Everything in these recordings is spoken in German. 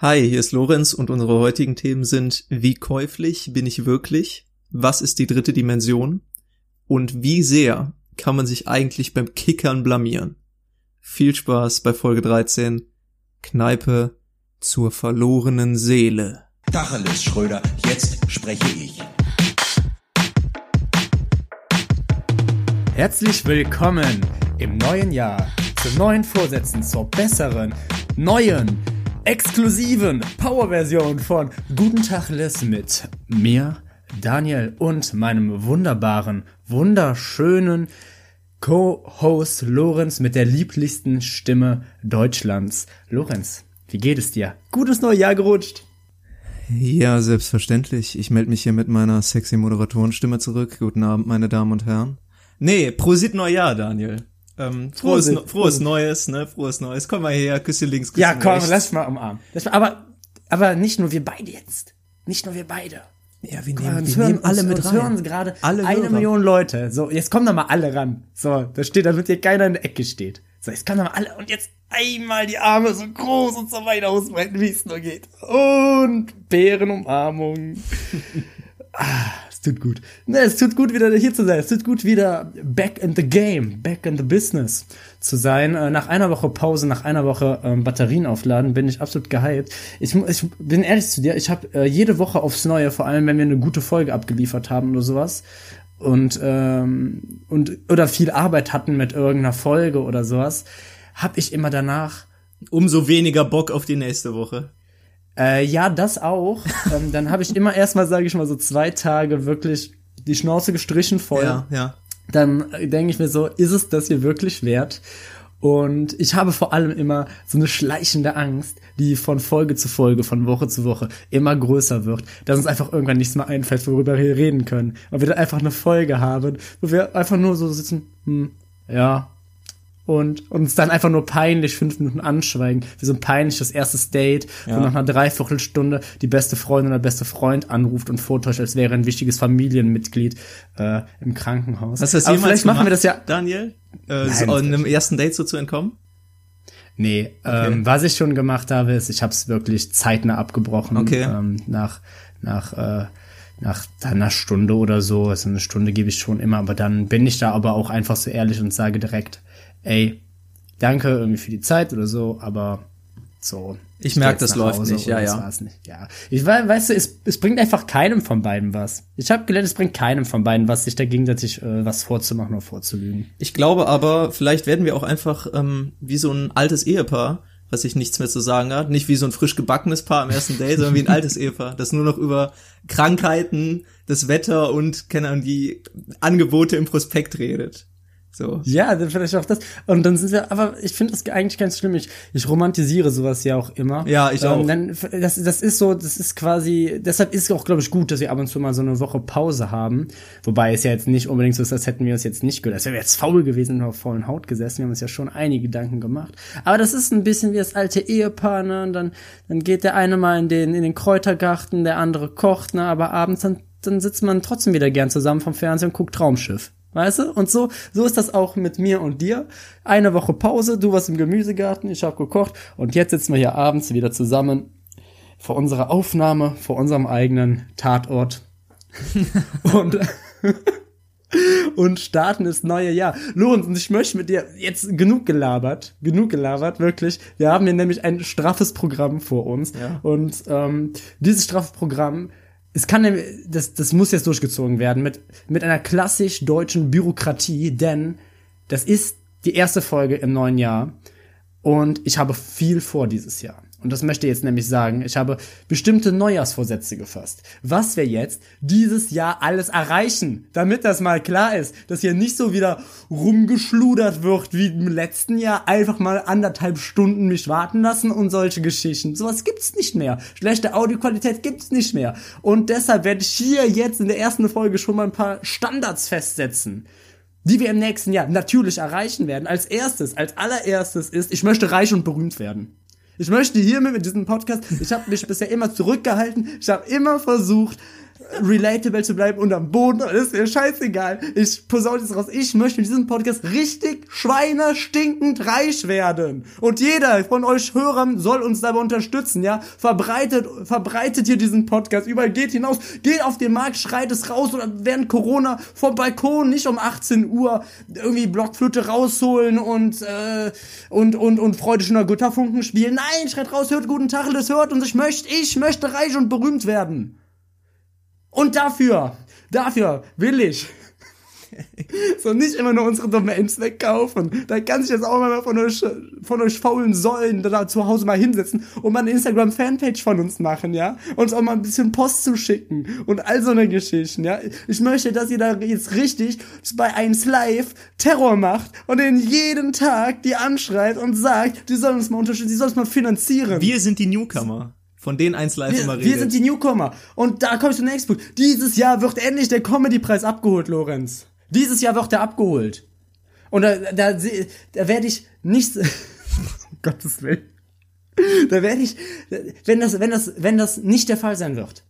Hi, hier ist Lorenz und unsere heutigen Themen sind Wie käuflich bin ich wirklich? Was ist die dritte Dimension? Und wie sehr kann man sich eigentlich beim Kickern blamieren? Viel Spaß bei Folge 13 Kneipe zur verlorenen Seele. Tacheles, Schröder, jetzt spreche ich. Herzlich willkommen im neuen Jahr zu neuen Vorsätzen zur besseren, neuen, exklusiven Power-Version von Guten Tag Les mit mir, Daniel und meinem wunderbaren, wunderschönen Co-Host Lorenz mit der lieblichsten Stimme Deutschlands. Lorenz, wie geht es dir? Gutes neues Jahr gerutscht. Ja, selbstverständlich. Ich melde mich hier mit meiner sexy Moderatorenstimme zurück. Guten Abend, meine Damen und Herren. Nee, Prosit Neujahr, Daniel. Ähm, frohes, Prosit, frohes. Neues, ne? Frohes Neues. Komm mal her, Küsschen links, Küsschen Ja, komm, rechts. lass mal umarmen. Lass mal, aber, aber nicht nur wir beide jetzt. Nicht nur wir beide. Ja, wir nehmen, wir hören, nehmen alle uns, mit rein. hören gerade Alle eine Hörer. Million Leute. So, jetzt kommen da mal alle ran. So, da steht, damit hier keiner in der Ecke steht. So, jetzt kommen da mal alle und jetzt einmal die Arme so groß und so weit ausbreiten, wie es nur geht. Und Bärenumarmung. ah, tut gut. Ne, es tut gut, wieder hier zu sein. Es tut gut, wieder back in the game, back in the business zu sein. Äh, nach einer Woche Pause, nach einer Woche ähm, Batterien aufladen, bin ich absolut gehypt. Ich, ich bin ehrlich zu dir, ich habe äh, jede Woche aufs Neue, vor allem wenn wir eine gute Folge abgeliefert haben oder sowas, und ähm, und oder viel Arbeit hatten mit irgendeiner Folge oder sowas, habe ich immer danach Umso weniger Bock auf die nächste Woche. Äh, ja, das auch. ähm, dann habe ich immer erstmal, sage ich mal, so zwei Tage wirklich die Schnauze gestrichen voll. Ja, ja. Dann denke ich mir so, ist es das hier wirklich wert? Und ich habe vor allem immer so eine schleichende Angst, die von Folge zu Folge, von Woche zu Woche immer größer wird, dass uns einfach irgendwann nichts mehr einfällt, worüber wir hier reden können. Und wir dann einfach eine Folge haben, wo wir einfach nur so sitzen, hm, ja, und uns dann einfach nur peinlich fünf Minuten anschweigen, wie so ein peinliches erstes Date, wo nach einer Dreiviertelstunde die beste Freundin oder beste Freund anruft und vortäuscht, als wäre ein wichtiges Familienmitglied äh, im Krankenhaus. Hast du das Aber jemals vielleicht machen wir gemacht, das ja. Daniel? Äh, Nein, so einem ersten Date so zu entkommen? Nee, ähm, was ich schon gemacht habe, ist, ich habe es wirklich zeitnah abgebrochen. Okay. Ähm, nach nach äh, nach einer Stunde oder so. Also eine Stunde gebe ich schon immer, aber dann bin ich da aber auch einfach so ehrlich und sage direkt, ey, danke irgendwie für die Zeit oder so, aber so. Ich geh merk, jetzt das läuft Hause nicht, ja, das ja. war's nicht. Ja, ich weiß, weißt du, es, es bringt einfach keinem von beiden was. Ich habe gelernt, es bringt keinem von beiden was, sich da gegenseitig äh, was vorzumachen oder vorzulügen. Ich glaube aber, vielleicht werden wir auch einfach ähm, wie so ein altes Ehepaar, was sich nichts mehr zu sagen hat. Nicht wie so ein frisch gebackenes Paar am ersten Date, sondern wie ein altes Ehepaar, das nur noch über Krankheiten, das Wetter und keine Ahnung, die Angebote im Prospekt redet. So. Ja, dann vielleicht auch das. Und dann sind wir, aber ich finde das eigentlich ganz schlimm. Ich, ich romantisiere sowas ja auch immer. Ja, ich auch. Dann, das, das ist so, das ist quasi, deshalb ist es auch, glaube ich, gut, dass wir ab und zu mal so eine Woche Pause haben. Wobei es ja jetzt nicht unbedingt so ist, als hätten wir es jetzt nicht gehört. Als wären wir jetzt faul gewesen und auf faulen Haut gesessen. Wir haben uns ja schon einige Gedanken gemacht. Aber das ist ein bisschen wie das alte Ehepaar, ne? Und dann, dann geht der eine mal in den, in den Kräutergarten, der andere kocht, ne? Aber abends dann, dann sitzt man trotzdem wieder gern zusammen vom Fernsehen und guckt Traumschiff. Weißt du? Und so, so ist das auch mit mir und dir. Eine Woche Pause, du warst im Gemüsegarten, ich habe gekocht und jetzt sitzen wir hier abends wieder zusammen vor unserer Aufnahme, vor unserem eigenen Tatort. und, und starten das neue Jahr. Lorenz, und ich möchte mit dir jetzt genug gelabert, genug gelabert, wirklich. Wir haben hier nämlich ein straffes Programm vor uns. Ja. Und ähm, dieses straffe Programm, es kann, das, das muss jetzt durchgezogen werden mit, mit einer klassisch deutschen Bürokratie, denn das ist die erste Folge im neuen Jahr und ich habe viel vor dieses Jahr. Und das möchte ich jetzt nämlich sagen. Ich habe bestimmte Neujahrsvorsätze gefasst. Was wir jetzt dieses Jahr alles erreichen, damit das mal klar ist, dass hier nicht so wieder rumgeschludert wird wie im letzten Jahr. Einfach mal anderthalb Stunden mich warten lassen und solche Geschichten. Sowas gibt's nicht mehr. Schlechte Audioqualität gibt's nicht mehr. Und deshalb werde ich hier jetzt in der ersten Folge schon mal ein paar Standards festsetzen die wir im nächsten Jahr natürlich erreichen werden. Als erstes, als allererstes ist, ich möchte reich und berühmt werden. Ich möchte hiermit mit diesem Podcast, ich habe mich bisher immer zurückgehalten, ich habe immer versucht, relatable zu bleiben und am Boden, ist mir scheißegal. Ich posaune jetzt raus. Ich möchte in diesem Podcast richtig schweinestinkend reich werden. Und jeder von euch Hörern soll uns dabei unterstützen, ja? Verbreitet, verbreitet hier diesen Podcast. Überall geht hinaus, geht auf den Markt, schreit es raus oder während Corona vom Balkon nicht um 18 Uhr irgendwie Blockflöte rausholen und, äh, und, und, und Freude schöner Götterfunken spielen. Nein, schreit raus, hört guten Tag, das hört uns. Ich möchte, ich möchte reich und berühmt werden. Und dafür, dafür will ich so nicht immer nur unsere Domains wegkaufen. Da kann sich jetzt auch mal von euch, von euch faulen Säulen da zu Hause mal hinsetzen und mal eine Instagram-Fanpage von uns machen, ja? Uns auch mal ein bisschen Post zu schicken und all so eine Geschichten, ja? Ich möchte, dass ihr da jetzt richtig bei 1 Live Terror macht und den jeden Tag die anschreit und sagt, die sollen uns mal unterstützen, die sollen uns mal finanzieren. Wir sind die Newcomer. Von denen eins live Wir, immer redet. wir sind die Newcomer. Und da komme ich zum nächsten Punkt. Dieses Jahr wird endlich der Comedy-Preis abgeholt, Lorenz. Dieses Jahr wird der abgeholt. Und da, da, da werde ich nicht, um Gottes Willen. Da werde ich, wenn das, wenn das, wenn das nicht der Fall sein wird,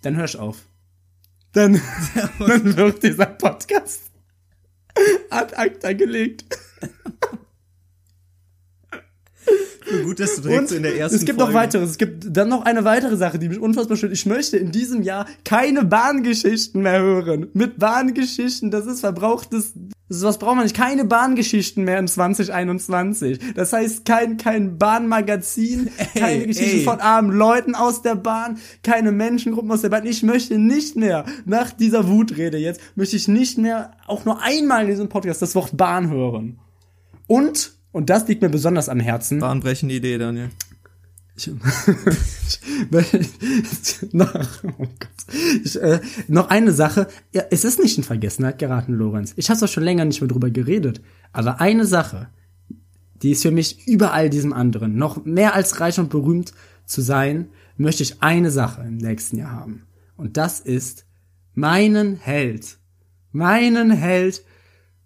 dann hör ich auf. Dann, dann wird dieser Podcast ad acta gelegt. Gut, dass du direkt Und so in der ersten es gibt Folge noch weiteres. Es gibt dann noch eine weitere Sache, die mich unfassbar stört. Ich möchte in diesem Jahr keine Bahngeschichten mehr hören. Mit Bahngeschichten, das ist verbrauchtes, das ist, was braucht man nicht? Keine Bahngeschichten mehr in 2021. Das heißt, kein, kein Bahnmagazin, keine Ey, Geschichten ey. von armen Leuten aus der Bahn, keine Menschengruppen aus der Bahn. Ich möchte nicht mehr, nach dieser Wutrede jetzt, möchte ich nicht mehr auch nur einmal in diesem Podcast das Wort Bahn hören. Und, und das liegt mir besonders am Herzen, bahnbrechende Idee, Daniel. ich, noch, oh Gott. ich, äh, noch eine Sache. Ja, es ist nicht in Vergessenheit geraten, Lorenz. Ich habe doch schon länger nicht mehr drüber geredet. Aber eine Sache, die ist für mich über all diesem anderen. Noch mehr als reich und berühmt zu sein, möchte ich eine Sache im nächsten Jahr haben. Und das ist meinen Held. Meinen Held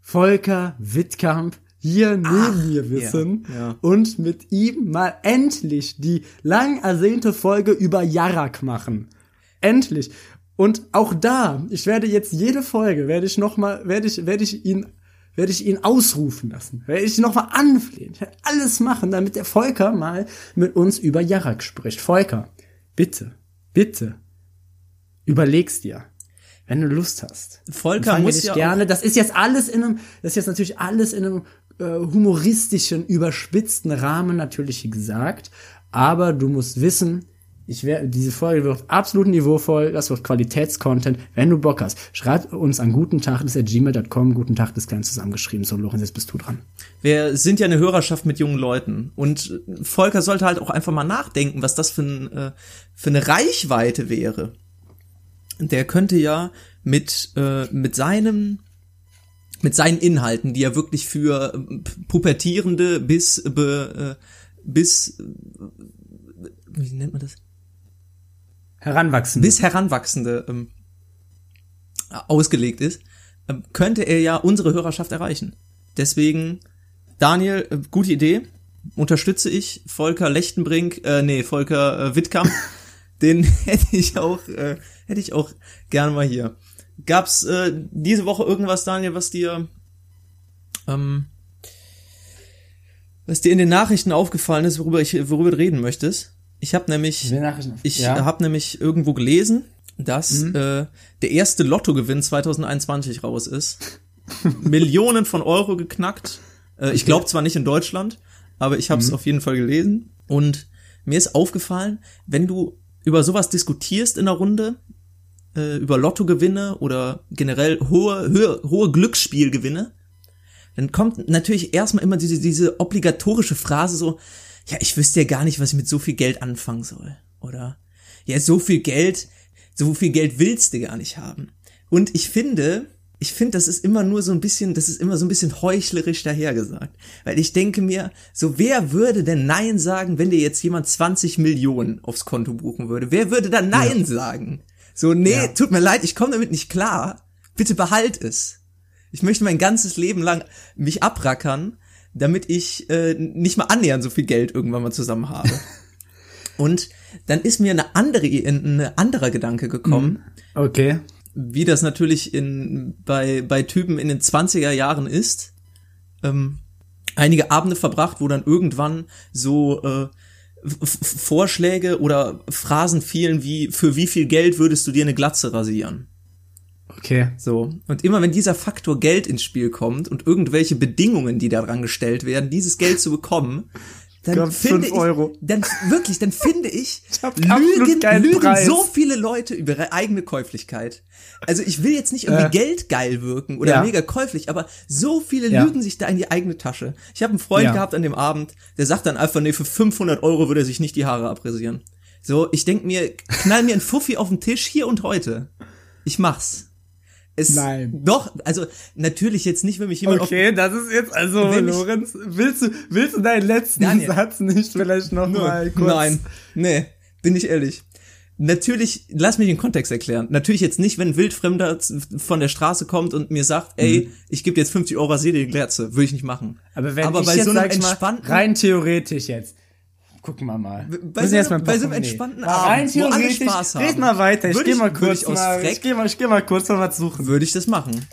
Volker Wittkamp hier neben mir wissen ja, ja. und mit ihm mal endlich die lang ersehnte Folge über Jarak machen. Endlich. Und auch da, ich werde jetzt jede Folge, werde ich noch mal, werde ich, werde ich ihn, werde ich ihn ausrufen lassen. Werde ich noch mal anflehen. Ich werde alles machen, damit der Volker mal mit uns über Jarak spricht. Volker, bitte, bitte, überleg's dir. Wenn du Lust hast. Volker muss ja gerne. Das ist jetzt alles in einem, das ist jetzt natürlich alles in einem äh, humoristischen, überspitzten Rahmen natürlich gesagt. Aber du musst wissen, ich wär, diese Folge wird absolut niveauvoll, das wird Qualitätscontent. Wenn du Bock hast, schreib uns an guten Tag, das ist gmail.com, guten Tag, das klein zusammengeschrieben. So, Lorenz, jetzt bist du dran. Wir sind ja eine Hörerschaft mit jungen Leuten und Volker sollte halt auch einfach mal nachdenken, was das für, ein, äh, für eine Reichweite wäre. Der könnte ja mit äh, mit seinem mit seinen Inhalten, die er wirklich für äh, pubertierende bis be, äh, bis äh, wie nennt man das? Heranwachsen. bis Heranwachsende ähm, ausgelegt ist, ähm, könnte er ja unsere Hörerschaft erreichen. Deswegen, Daniel, äh, gute Idee, unterstütze ich. Volker Lechtenbrink, äh, nee, Volker äh, Wittkamp, den hätte ich auch, äh, hätte ich auch gerne mal hier. Gab's äh, diese Woche irgendwas, Daniel, was dir, ähm, was dir in den Nachrichten aufgefallen ist, worüber ich, worüber du reden möchtest? Ich habe nämlich ich ja. habe nämlich irgendwo gelesen, dass Mhm. äh, der erste Lottogewinn 2021 raus ist. Millionen von Euro geknackt. Äh, Ich glaube zwar nicht in Deutschland, aber ich habe es Mhm. auf jeden Fall gelesen. Und mir ist aufgefallen, wenn du über sowas diskutierst in der Runde, äh, über Lottogewinne oder generell hohe, hohe, hohe Glücksspielgewinne, dann kommt natürlich erstmal immer diese, diese obligatorische Phrase so, ja, ich wüsste ja gar nicht, was ich mit so viel Geld anfangen soll. Oder, ja, so viel Geld, so viel Geld willst du gar nicht haben. Und ich finde, ich finde, das ist immer nur so ein bisschen, das ist immer so ein bisschen heuchlerisch dahergesagt. Weil ich denke mir, so wer würde denn Nein sagen, wenn dir jetzt jemand 20 Millionen aufs Konto buchen würde? Wer würde dann Nein sagen? So, nee, Ja. tut mir leid, ich komme damit nicht klar. Bitte behalt es. Ich möchte mein ganzes Leben lang mich abrackern, damit ich äh, nicht mal annähernd so viel Geld irgendwann mal zusammen habe. Und dann ist mir eine andere, ein anderer Gedanke gekommen, Okay. wie das natürlich in, bei, bei Typen in den 20er Jahren ist. Ähm, einige Abende verbracht, wo dann irgendwann so äh, Vorschläge oder Phrasen fielen wie, für wie viel Geld würdest du dir eine Glatze rasieren? Okay. So. Und immer wenn dieser Faktor Geld ins Spiel kommt und irgendwelche Bedingungen, die daran gestellt werden, dieses Geld zu bekommen, dann Kommt finde fünf Euro. ich, dann wirklich, dann finde ich, lügen, lügen Preis. so viele Leute über ihre eigene Käuflichkeit. Also ich will jetzt nicht irgendwie Äh. geldgeil wirken oder Ja. mega käuflich, aber so viele Ja. lügen sich da in die eigene Tasche. Ich habe einen Freund Ja. gehabt an dem Abend, der sagt dann einfach, nee, für 500 Euro würde er sich nicht die Haare abrasieren. So, ich denk mir, knall mir ein Fuffi auf den Tisch hier und heute. Ich mach's. Es, Nein. Doch, also natürlich jetzt nicht, wenn mich jemand Okay, das ist jetzt also, Lorenz, willst du, willst du deinen letzten Daniel. Satz nicht vielleicht noch auf... mal kurz? Nein, nee, bin ich ehrlich. Natürlich, lass mich den Kontext erklären. Natürlich jetzt nicht, wenn ein Wildfremder von der Straße kommt und mir sagt, ey, ich gebe dir jetzt 50 Euro rasier dir die Glatze, würde ich nicht machen. Aber wenn Aber ich bei jetzt, so einem ich mal, entspannten, rein theoretisch jetzt. Gucken wir mal. bei so erst einem- mal bei so einem nee. entspannten Ja, rein Abend, wo alle Spaß haben, red mal weiter. Ich ich- mal würde kurz ich aus mal, Freck- ich geh mal, ich geh mal kurz mal was suchen. würde ich das machen.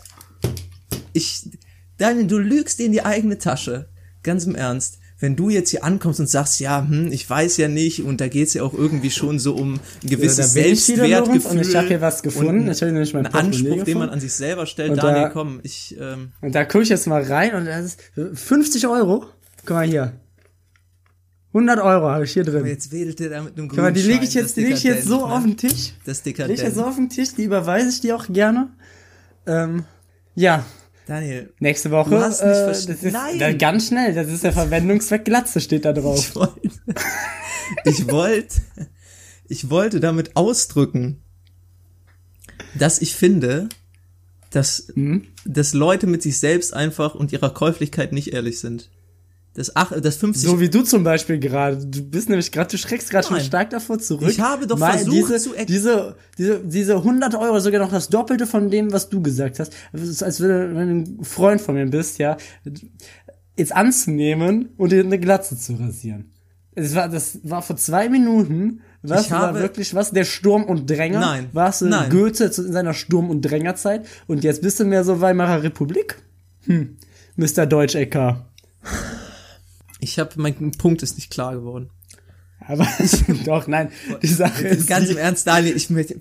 Ich, Daniel, du lügst dir in die eigene Tasche. Ganz im Ernst. Wenn du jetzt hier ankommst und sagst, ja, hm, ich weiß ja nicht, und da geht's ja auch irgendwie schon so um ein gewisses Lorenz, Selbstwertgefühl. und ich hab hier was gefunden. und Ich hab nämlich mein Ein Portemonnaie Anspruch, den man gefunden. an sich selber stellt. Und Daniel, da- komm, ich, ähm, Und da gucke ich jetzt mal rein und das ist 50 Euro. Guck mal hier. 100 Euro habe ich hier drin. jetzt wedelt der da mit einem Guck mal, die lege ich jetzt, die leg ich jetzt so dekadent, auf ne? den Tisch. Das Die leg ich jetzt so dekadent. auf den Tisch, die überweise ich dir auch gerne. Ähm, ja, Daniel, nächste Woche. Du hast nicht äh, das ist Nein! Da, ganz schnell, das ist der Verwendungszweck Glatze, steht da drauf. ich wollte, ich wollte, ich wollte damit ausdrücken, dass ich finde, dass, Hm? dass Leute mit sich selbst einfach und ihrer Käuflichkeit nicht ehrlich sind. Das, ach, das 50, So wie du zum Beispiel gerade. Du bist nämlich gerade, du schreckst gerade schon stark davor zurück. Ich habe doch versucht diese, zu diese, diese, diese 100 Euro, sogar noch das Doppelte von dem, was du gesagt hast. Als wenn du ein Freund von mir bist, ja, jetzt anzunehmen und dir eine Glatze zu rasieren. Es war, das war vor zwei Minuten, was Ich war wirklich was, der Sturm und Dränger? Nein. Warst du Nein. Goethe in seiner Sturm- und Drängerzeit und jetzt bist du mehr so Weimarer Republik? Hm, Mr. Deutschecker. Ich habe, mein Punkt ist nicht klar geworden. Aber doch, nein, die Sache ist Ganz die, im Ernst, Daniel, ich möchte,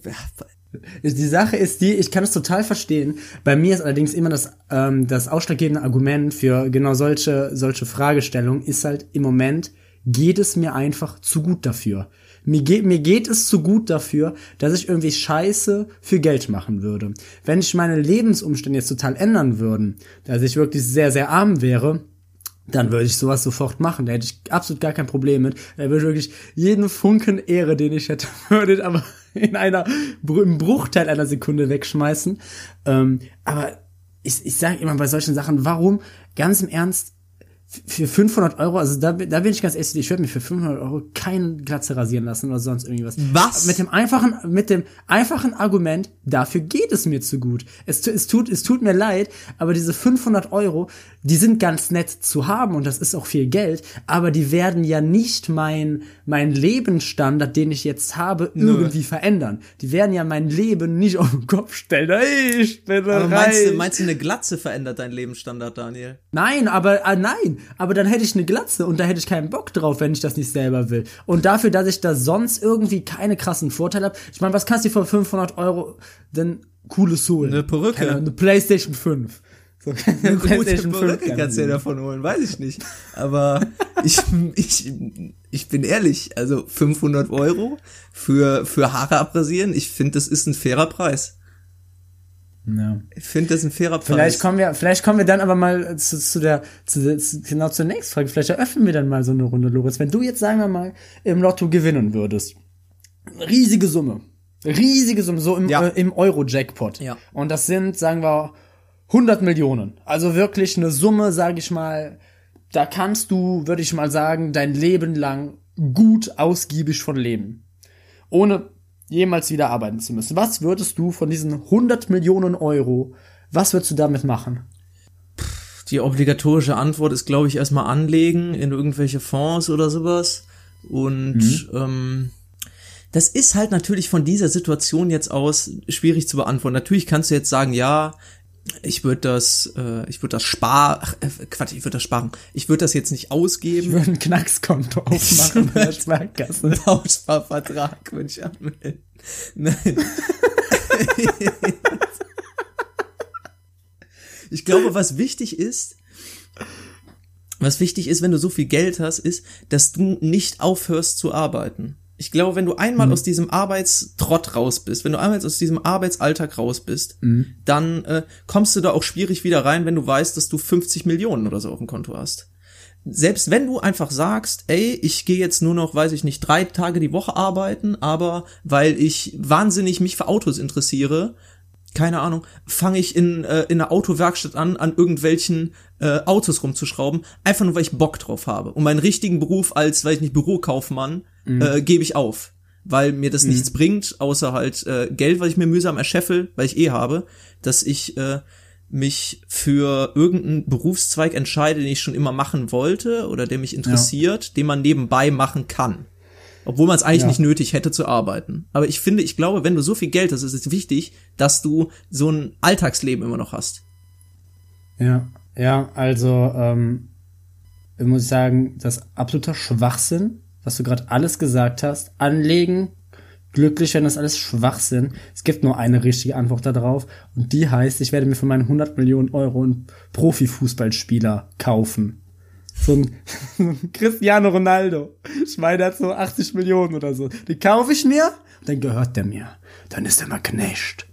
die Sache ist die, ich kann es total verstehen. Bei mir ist allerdings immer das ähm, das ausschlaggebende Argument für genau solche solche Fragestellungen ist halt im Moment geht es mir einfach zu gut dafür. Mir geht, mir geht es zu gut dafür, dass ich irgendwie Scheiße für Geld machen würde. Wenn ich meine Lebensumstände jetzt total ändern würden, dass ich wirklich sehr, sehr arm wäre, dann würde ich sowas sofort machen. Da hätte ich absolut gar kein Problem mit. Da würde ich wirklich jeden Funken Ehre, den ich hätte, würde ich aber in einer, im Bruchteil einer Sekunde wegschmeißen. Ähm, aber ich, ich sage immer bei solchen Sachen, warum, ganz im Ernst, für 500 Euro, also da, da bin ich ganz ehrlich, ich würde mir für 500 Euro keine Glatze rasieren lassen oder sonst irgendwas. Was? Mit dem einfachen, mit dem einfachen Argument, dafür geht es mir zu gut. Es, es tut, es tut mir leid, aber diese 500 Euro, die sind ganz nett zu haben und das ist auch viel Geld, aber die werden ja nicht mein, mein Lebensstandard, den ich jetzt habe, irgendwie verändern. Die werden ja mein Leben nicht auf den Kopf stellen. Hey, ich bin aber meinst reich. du, meinst du, eine Glatze verändert deinen Lebensstandard, Daniel? Nein, aber äh, nein, aber dann hätte ich eine Glatze und da hätte ich keinen Bock drauf, wenn ich das nicht selber will. Und dafür, dass ich da sonst irgendwie keine krassen Vorteile habe. Ich meine, was kannst du für 500 Euro denn cooles holen? Eine Perücke. Keine, eine PlayStation 5. So, eine gute PlayStation Perücke kann kannst du nehmen. davon holen, weiß ich nicht. Aber ich, ich, ich bin ehrlich, also 500 Euro für, für Haare abrasieren, ich finde, das ist ein fairer Preis. Ja. Ich finde, das ein fairer Preis. Vielleicht kommen wir, vielleicht kommen wir dann aber mal zu, zu der, zu, der- zu, genau zur nächsten Frage. Vielleicht eröffnen wir dann mal so eine Runde, Lorenz. Wenn du jetzt, sagen wir mal, im Lotto gewinnen würdest. Riesige Summe. Riesige Summe, so im, Ja. äh, im Euro-Jackpot. Ja. Und das sind, sagen wir, 100 Millionen. Also wirklich eine Summe, sage ich mal, da kannst du, würde ich mal sagen, dein Leben lang gut ausgiebig von leben. Ohne jemals wieder arbeiten zu müssen. Was würdest du von diesen 100 Millionen Euro, was würdest du damit machen? Die obligatorische Antwort ist, glaube ich, erstmal anlegen in irgendwelche Fonds oder sowas. Und Mhm. ähm, das ist halt natürlich von dieser Situation jetzt aus schwierig zu beantworten. Natürlich kannst du jetzt sagen, ja, ich würde das, äh, ich würde das sparen, ach, äh, Quatsch, ich würde das sparen. Ich würde das jetzt nicht Ich ausgeben. würde ein Knackskonto aufmachen bei der Sparkasse. Bausparvertrag würde ich anmelden. Nein. ich glaube, was wichtig ist, was wichtig ist, wenn du so viel Geld hast, ist, dass du nicht aufhörst zu arbeiten. Ich glaube, wenn du einmal aus diesem Arbeitstrott raus bist, wenn du einmal aus diesem Arbeitsalltag raus bist, dann äh, kommst du da auch schwierig wieder rein, wenn du weißt, dass du 50 Millionen oder so auf dem Konto hast selbst wenn du einfach sagst, ey, ich gehe jetzt nur noch, weiß ich nicht, drei Tage die Woche arbeiten, aber weil ich wahnsinnig mich für Autos interessiere, keine Ahnung, fange ich in, äh, in einer Autowerkstatt an, an irgendwelchen äh, Autos rumzuschrauben, einfach nur, weil ich Bock drauf habe. Und meinen richtigen Beruf als, weiß ich nicht, Bürokaufmann äh, gebe ich auf. Weil mir das nichts bringt, außer halt äh, Geld, was ich mir mühsam erscheffel, weil ich eh habe, dass ich äh, mich für irgendeinen Berufszweig entscheide, den ich schon immer machen wollte oder der mich interessiert, den man nebenbei machen kann. Obwohl man es eigentlich Ja. nicht nötig hätte zu arbeiten. Aber ich finde, ich glaube, wenn du so viel Geld hast, ist es wichtig, dass du so ein Alltagsleben immer noch hast. Ja, ja, also ähm, ich muss sagen, das ist absoluter Schwachsinn, was du gerade alles gesagt hast. Anlegen, glücklich werden, das alles Schwachsinn. Es gibt nur eine richtige Antwort darauf und die heißt, ich werde mir für meine 100 Millionen Euro einen Profifußballspieler kaufen. So ein Cristiano Ronaldo. Ich meine, der hat so 80 Millionen oder so. Die kaufe ich mir, dann gehört der mir. Dann ist er mal Knecht.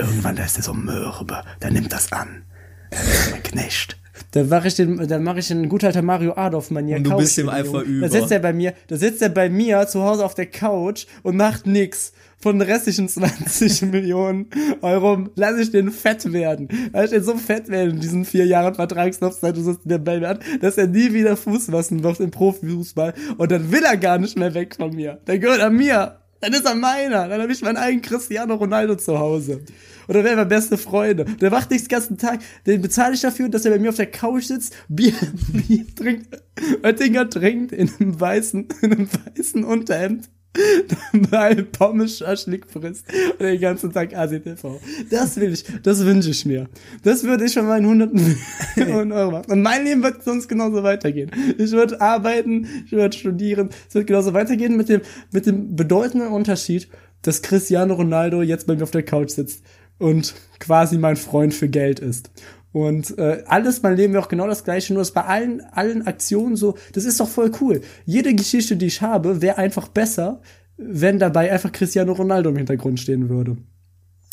Irgendwann da ist er so mürbe, der nimmt das an. Er ist mein Knecht. Dann mache ich den, dann mache ich den gut alter Mario Adolf Manier. Und du bist ihm einfach über. Da sitzt er bei mir, da sitzt er bei mir zu Hause auf der Couch und macht nix. Von den restlichen 20 Millionen Euro lasse ich den fett werden. Lass ich den so fett werden in diesen vier Jahren Vertragslaufzeit, du sagst der Baby hat, dass er nie wieder Fuß fassen wird im Profifußball. Und dann will er gar nicht mehr weg von mir. Dann gehört er mir. Dann ist er meiner. Dann habe ich meinen eigenen Cristiano Ronaldo zu Hause. Und dann wären wir beste Freunde. Der macht nichts den ganzen Tag. Den bezahle ich dafür, dass er bei mir auf der Couch sitzt, Bier, Bier trinkt, Oettinger trinkt in einem weißen, in einem weißen Unterhemd. Dabei Pommes Schaschlik frisst und den ganzen Tag ACTV. Das will ich, das wünsche ich mir. Das würde ich von meinen hunderten Millionen Euro machen. Und mein Leben wird sonst genauso weitergehen. Ich würde arbeiten, ich würde studieren. Es wird genauso weitergehen mit dem, mit dem bedeutenden Unterschied, dass Cristiano Ronaldo jetzt bei mir auf der Couch sitzt und quasi mein Freund für Geld ist. Und äh, alles, mein Leben wäre auch genau das gleiche, nur dass bei allen, allen Aktionen so, das ist doch voll cool. Jede Geschichte, die ich habe, wäre einfach besser, wenn dabei einfach Cristiano Ronaldo im Hintergrund stehen würde.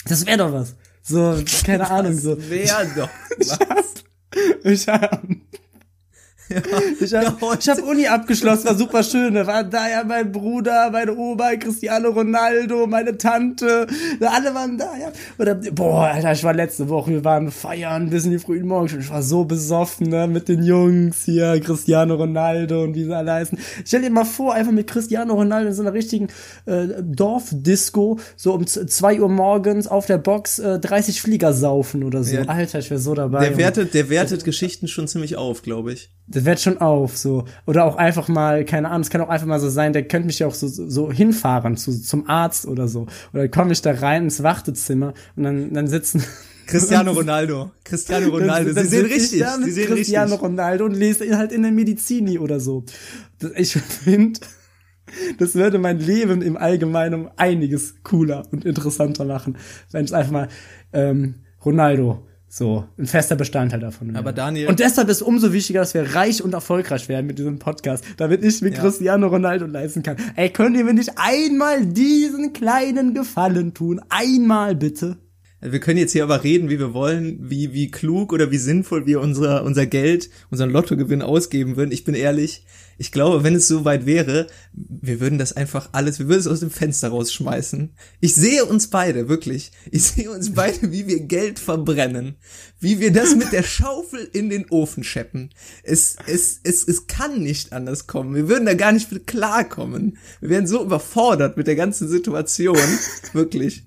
Das wäre doch was. So, keine Ahnung, so. Wer doch. Was? Ich hab, ich hab, Ja, ich hab Uni abgeschlossen, war super schön. Da war da ja mein Bruder, meine Oma, Cristiano Ronaldo, meine Tante, alle waren da, ja. Oder, boah, Alter, ich war letzte Woche, wir waren feiern bis in die frühen Morgen. Ich war so besoffen, ne, mit den Jungs hier, Cristiano Ronaldo und wie sie alle heißen. Stell dir mal vor, einfach mit Cristiano Ronaldo in so einer richtigen äh, Dorfdisco, so um zwei Uhr morgens auf der Box äh, 30 Flieger saufen oder so. Ja. Alter, ich wäre so dabei. Der wertet, der wertet Geschichten schon ziemlich auf, glaube ich. Das wird schon auf, so. Oder auch einfach mal, keine Ahnung, es kann auch einfach mal so sein, der könnte mich ja auch so, so, hinfahren zu, zum Arzt oder so. Oder komme ich da rein ins Wartezimmer und dann, dann sitzen. Cristiano Ronaldo. Cristiano Ronaldo. Sie sehen richtig. Sie sehen Cristiano richtig. Ronaldo und lese halt in der Medizini oder so. Ich finde, das würde mein Leben im Allgemeinen um einiges cooler und interessanter machen, wenn es einfach mal ähm, Ronaldo so ein fester Bestandteil davon. Aber Daniel- Und deshalb ist umso wichtiger, dass wir reich und erfolgreich werden mit diesem Podcast, damit ich mir Ja. Cristiano Ronaldo leisten kann. Ey, könnt ihr mir nicht einmal diesen kleinen Gefallen tun? Einmal bitte. Wir können jetzt hier aber reden, wie wir wollen, wie, wie klug oder wie sinnvoll wir unser, unser Geld, unseren Lottogewinn ausgeben würden. Ich bin ehrlich, ich glaube, wenn es so weit wäre, wir würden das einfach alles, wir würden es aus dem Fenster rausschmeißen. Ich sehe uns beide, wirklich. Ich sehe uns beide, wie wir Geld verbrennen. Wie wir das mit der Schaufel in den Ofen scheppen. Es, es, es, es kann nicht anders kommen. Wir würden da gar nicht mit klarkommen. Wir wären so überfordert mit der ganzen Situation. Wirklich.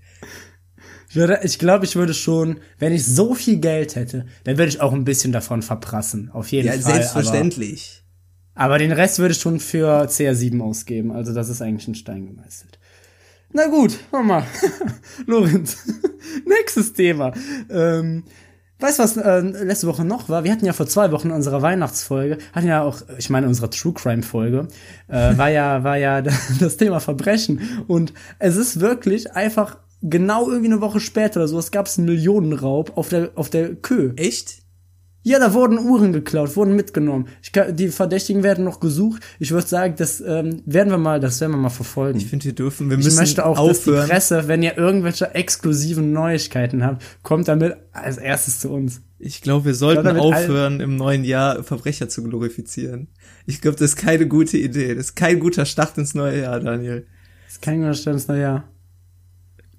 Ich würde, ich glaube, ich würde schon, wenn ich so viel Geld hätte, dann würde ich auch ein bisschen davon verprassen. Auf jeden Ja, Fall. selbstverständlich. Aber den Rest würde ich schon für CR7 ausgeben. Also das ist eigentlich ein Stein gemeißelt. Na gut, mal. Lorenz. Nächstes Thema. Ähm, weißt du, was äh, letzte Woche noch war? Wir hatten ja vor zwei Wochen in unserer Weihnachtsfolge, hatten ja auch, ich meine, unserer True Crime Folge, äh, war ja, war ja das Thema Verbrechen. Und es ist wirklich einfach genau irgendwie eine Woche später oder so, es gab einen Millionenraub auf der, auf der Kö. Echt? Ja, da wurden Uhren geklaut, wurden mitgenommen. Ich kann, die Verdächtigen werden noch gesucht. Ich würde sagen, das ähm, werden wir mal, das werden wir mal verfolgen. Ich finde, wir dürfen, wir Ich müssen möchte auch, dass die aufhören. Presse, wenn ihr irgendwelche exklusiven Neuigkeiten habt, kommt damit als erstes zu uns. Ich glaube, wir sollten all- aufhören, im neuen Jahr Verbrecher zu glorifizieren. Ich glaube, das ist keine gute Idee. Das ist kein guter Start ins neue Jahr, Daniel. Das kann ich mir stellen, naja.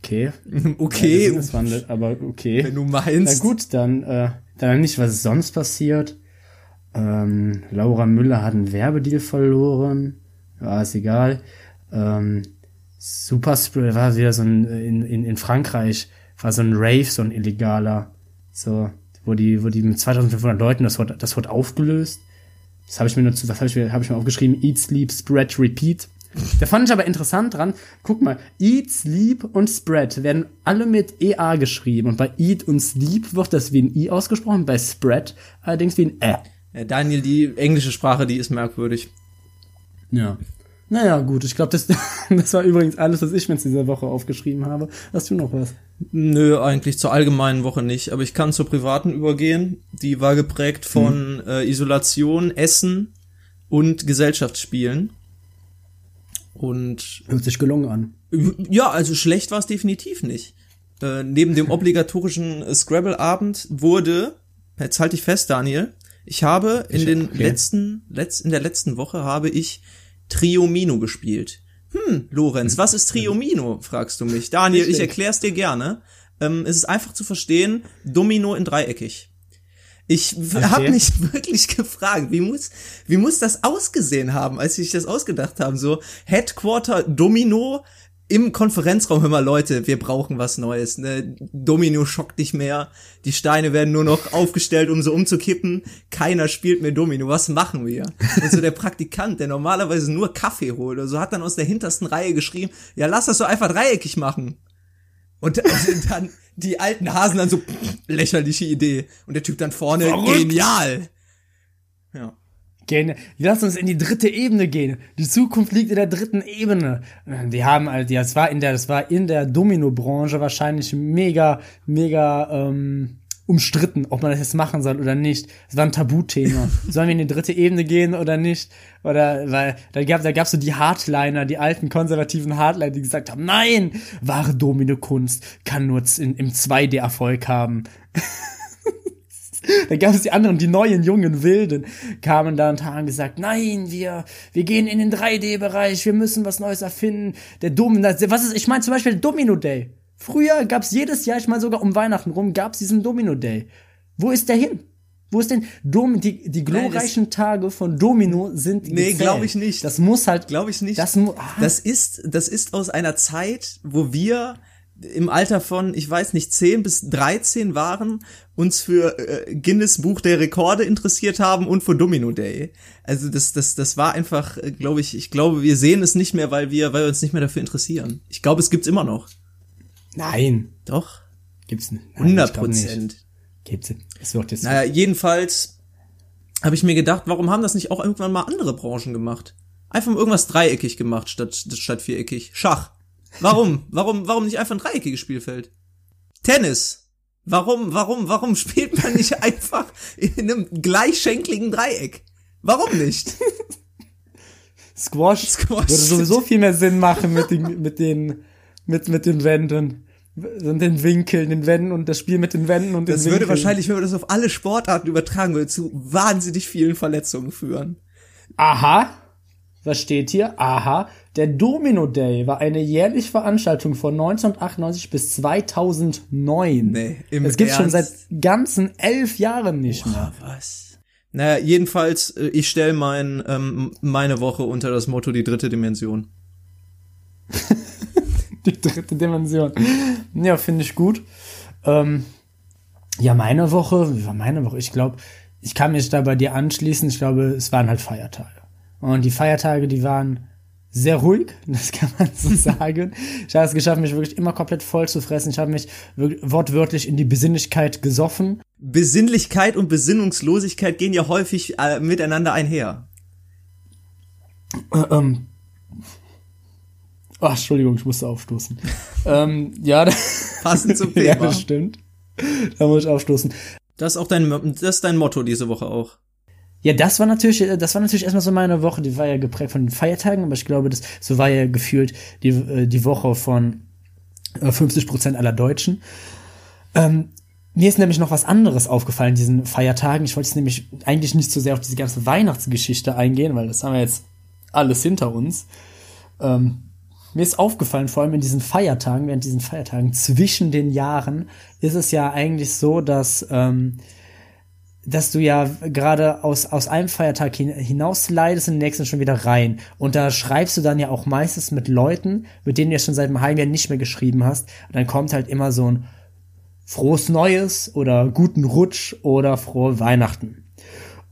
Okay. Okay, Ja, das wandelt, aber okay. wenn du Na meinst. gut, dann, äh, dann nicht, was sonst passiert. Ähm, Laura Müller hat einen Werbedeal verloren. Ja, ist egal. Ähm, Superspray war wieder so ein, in, in, in Frankreich, war so ein Rave, so ein illegaler. So, wo die, wo die mit 2500 Leuten, das wurde, das wurde aufgelöst. Das habe ich mir nur zu, was habe ich mir, habe ich mir aufgeschrieben? Eat, Sleep, Spread, Repeat. Da fand ich aber interessant dran. Guck mal, Eat, Sleep und Spread werden alle mit EA geschrieben. Und bei Eat und Sleep wird das wie ein I ausgesprochen, bei Spread allerdings wie ein Ä. Ja, Daniel, die englische Sprache, die ist merkwürdig. Ja. Naja, gut, ich glaube, das, das war übrigens alles, was ich mir jetzt diese Woche aufgeschrieben habe. Hast du noch was? Nö, eigentlich zur allgemeinen Woche nicht, aber ich kann zur privaten übergehen. Die war geprägt von äh, Isolation, Essen und Gesellschaftsspielen. Und Hört sich gelungen an. ja, also schlecht war es definitiv nicht. Äh, neben dem obligatorischen äh, Scrabble-Abend wurde, jetzt halte ich fest, Daniel, ich habe in Ich- den okay. letzten, letz, in der letzten Woche habe ich Triomino gespielt. Hm, Lorenz, was ist Triomino, fragst du mich. Daniel, ich erklär's dir gerne. Ähm, es ist einfach zu verstehen, Domino in dreieckig. Ich Okay. habe mich wirklich gefragt, wie muss, wie muss das ausgesehen haben, als sie sich das ausgedacht haben? So Headquarter Domino im Konferenzraum. Hör mal, Leute, wir brauchen was Neues. Ne? Domino schockt nicht mehr. Die Steine werden nur noch aufgestellt, um so umzukippen. Keiner spielt mehr Domino. Was machen wir? Und so der Praktikant, der normalerweise nur Kaffee holt, oder so hat dann aus der hintersten Reihe geschrieben, ja, lass das so einfach dreieckig machen. Und also dann die alten Hasen dann so lächerliche Idee. Und der Typ dann vorne Verrückt. genial. Ja. Gehen, lass uns in die dritte Ebene gehen. Die Zukunft liegt in der dritten Ebene. Die haben halt, ja, das war in der, das war in der Domino-Branche wahrscheinlich mega, mega ähm, umstritten, ob man das jetzt machen soll oder nicht. Es war ein Tabuthema. Sollen wir in die dritte Ebene gehen oder nicht? Oder weil da gab da gab's so die Hardliner, die alten konservativen Hardliner, die gesagt haben, nein, wahre Domino-Kunst kann nur in, im 2D Erfolg haben. Da gab es die anderen, die neuen, jungen Wilden, kamen da und haben gesagt, nein, wir, wir gehen in den 3D-Bereich, wir müssen was Neues erfinden. Der Domino, was ist, ich meine zum Beispiel Domino Day. Früher gab es jedes Jahr, ich meine sogar um Weihnachten rum, gab es diesen Domino Day. Wo ist der hin? Wo ist denn Dom die, die glorreichen Tage von Domino sind Nee, gezählt. glaub ich nicht. Das muss halt, Glaube ich nicht. Das, mu ah, Das ist, das ist aus einer Zeit, wo wir im Alter von, ich weiß nicht, 10 bis 13 waren, uns für äh, Guinness Buch der Rekorde interessiert haben und für Domino Day. Also das, das, das war einfach, glaube ich, ich glaube, wir sehen es nicht mehr, weil wir, weil wir uns nicht mehr dafür interessieren. Ich glaube, es gibt's immer noch. Nein, Doch. gibt's nicht. Nein, 100 ich glaub nicht. Prozent. Gibt's, es wird jetzt, Naja, jedenfalls habe ich mir gedacht, warum haben das nicht auch irgendwann mal andere Branchen gemacht? Einfach mal irgendwas dreieckig gemacht statt, statt viereckig. Schach. Warum? warum, warum nicht einfach ein dreieckiges Spielfeld? Tennis. Warum, warum, warum spielt man nicht einfach in einem gleichschenkligen Dreieck? Warum nicht? Squash, Squash. würde sowieso viel mehr Sinn machen mit den, mit den, mit, mit den Wänden. Und den Winkeln, den Wänden und das Spiel mit den Wänden und den Das Winkeln. würde wahrscheinlich, wenn man das auf alle Sportarten übertragen würde, zu wahnsinnig vielen Verletzungen führen. Aha. Was steht hier? Aha. Der Domino Day war eine jährliche Veranstaltung von 1998 bis 2009. Nee, im Es gibt schon seit ganzen elf Jahren nicht mehr. Was? Naja, jedenfalls, äh, ich stelle mein, ähm, meine Woche unter das Motto die dritte Dimension. Die dritte Dimension. Ja, finde ich gut. Ähm, ja, meine Woche, wie war meine Woche? Ich glaube, ich kann mich da bei dir anschließen. Ich glaube, es waren halt Feiertage. Und die Feiertage, die waren sehr ruhig, das kann man so sagen. Ich habe es geschafft, mich wirklich immer komplett voll zu fressen. Ich habe mich wortwörtlich in die Besinnlichkeit gesoffen. Besinnlichkeit und Besinnungslosigkeit gehen ja häufig äh, miteinander einher. Äh, ähm. Ach, Entschuldigung, ich musste aufstoßen. ähm, ja, Passend zum Thema. ja, das stimmt. Da muss ich aufstoßen. Das ist auch dein, das ist dein Motto diese Woche auch. Ja, das war natürlich, das war natürlich erstmal so meine Woche, die war ja geprägt von den Feiertagen, aber ich glaube, das, so war ja gefühlt die, äh, die Woche von 50 Prozent aller Deutschen. Ähm, mir ist nämlich noch was anderes aufgefallen diesen Feiertagen. Ich wollte jetzt nämlich eigentlich nicht so sehr auf diese ganze Weihnachtsgeschichte eingehen, weil das haben wir jetzt alles hinter uns. Ähm, mir ist aufgefallen, vor allem in diesen Feiertagen, während diesen Feiertagen zwischen den Jahren, ist es ja eigentlich so, dass ähm, dass du ja gerade aus, aus einem Feiertag hin, hinaus leidest und den nächsten schon wieder rein. Und da schreibst du dann ja auch meistens mit Leuten, mit denen du ja schon seit einem halben Jahr nicht mehr geschrieben hast. Und dann kommt halt immer so ein frohes Neues oder guten Rutsch oder frohe Weihnachten.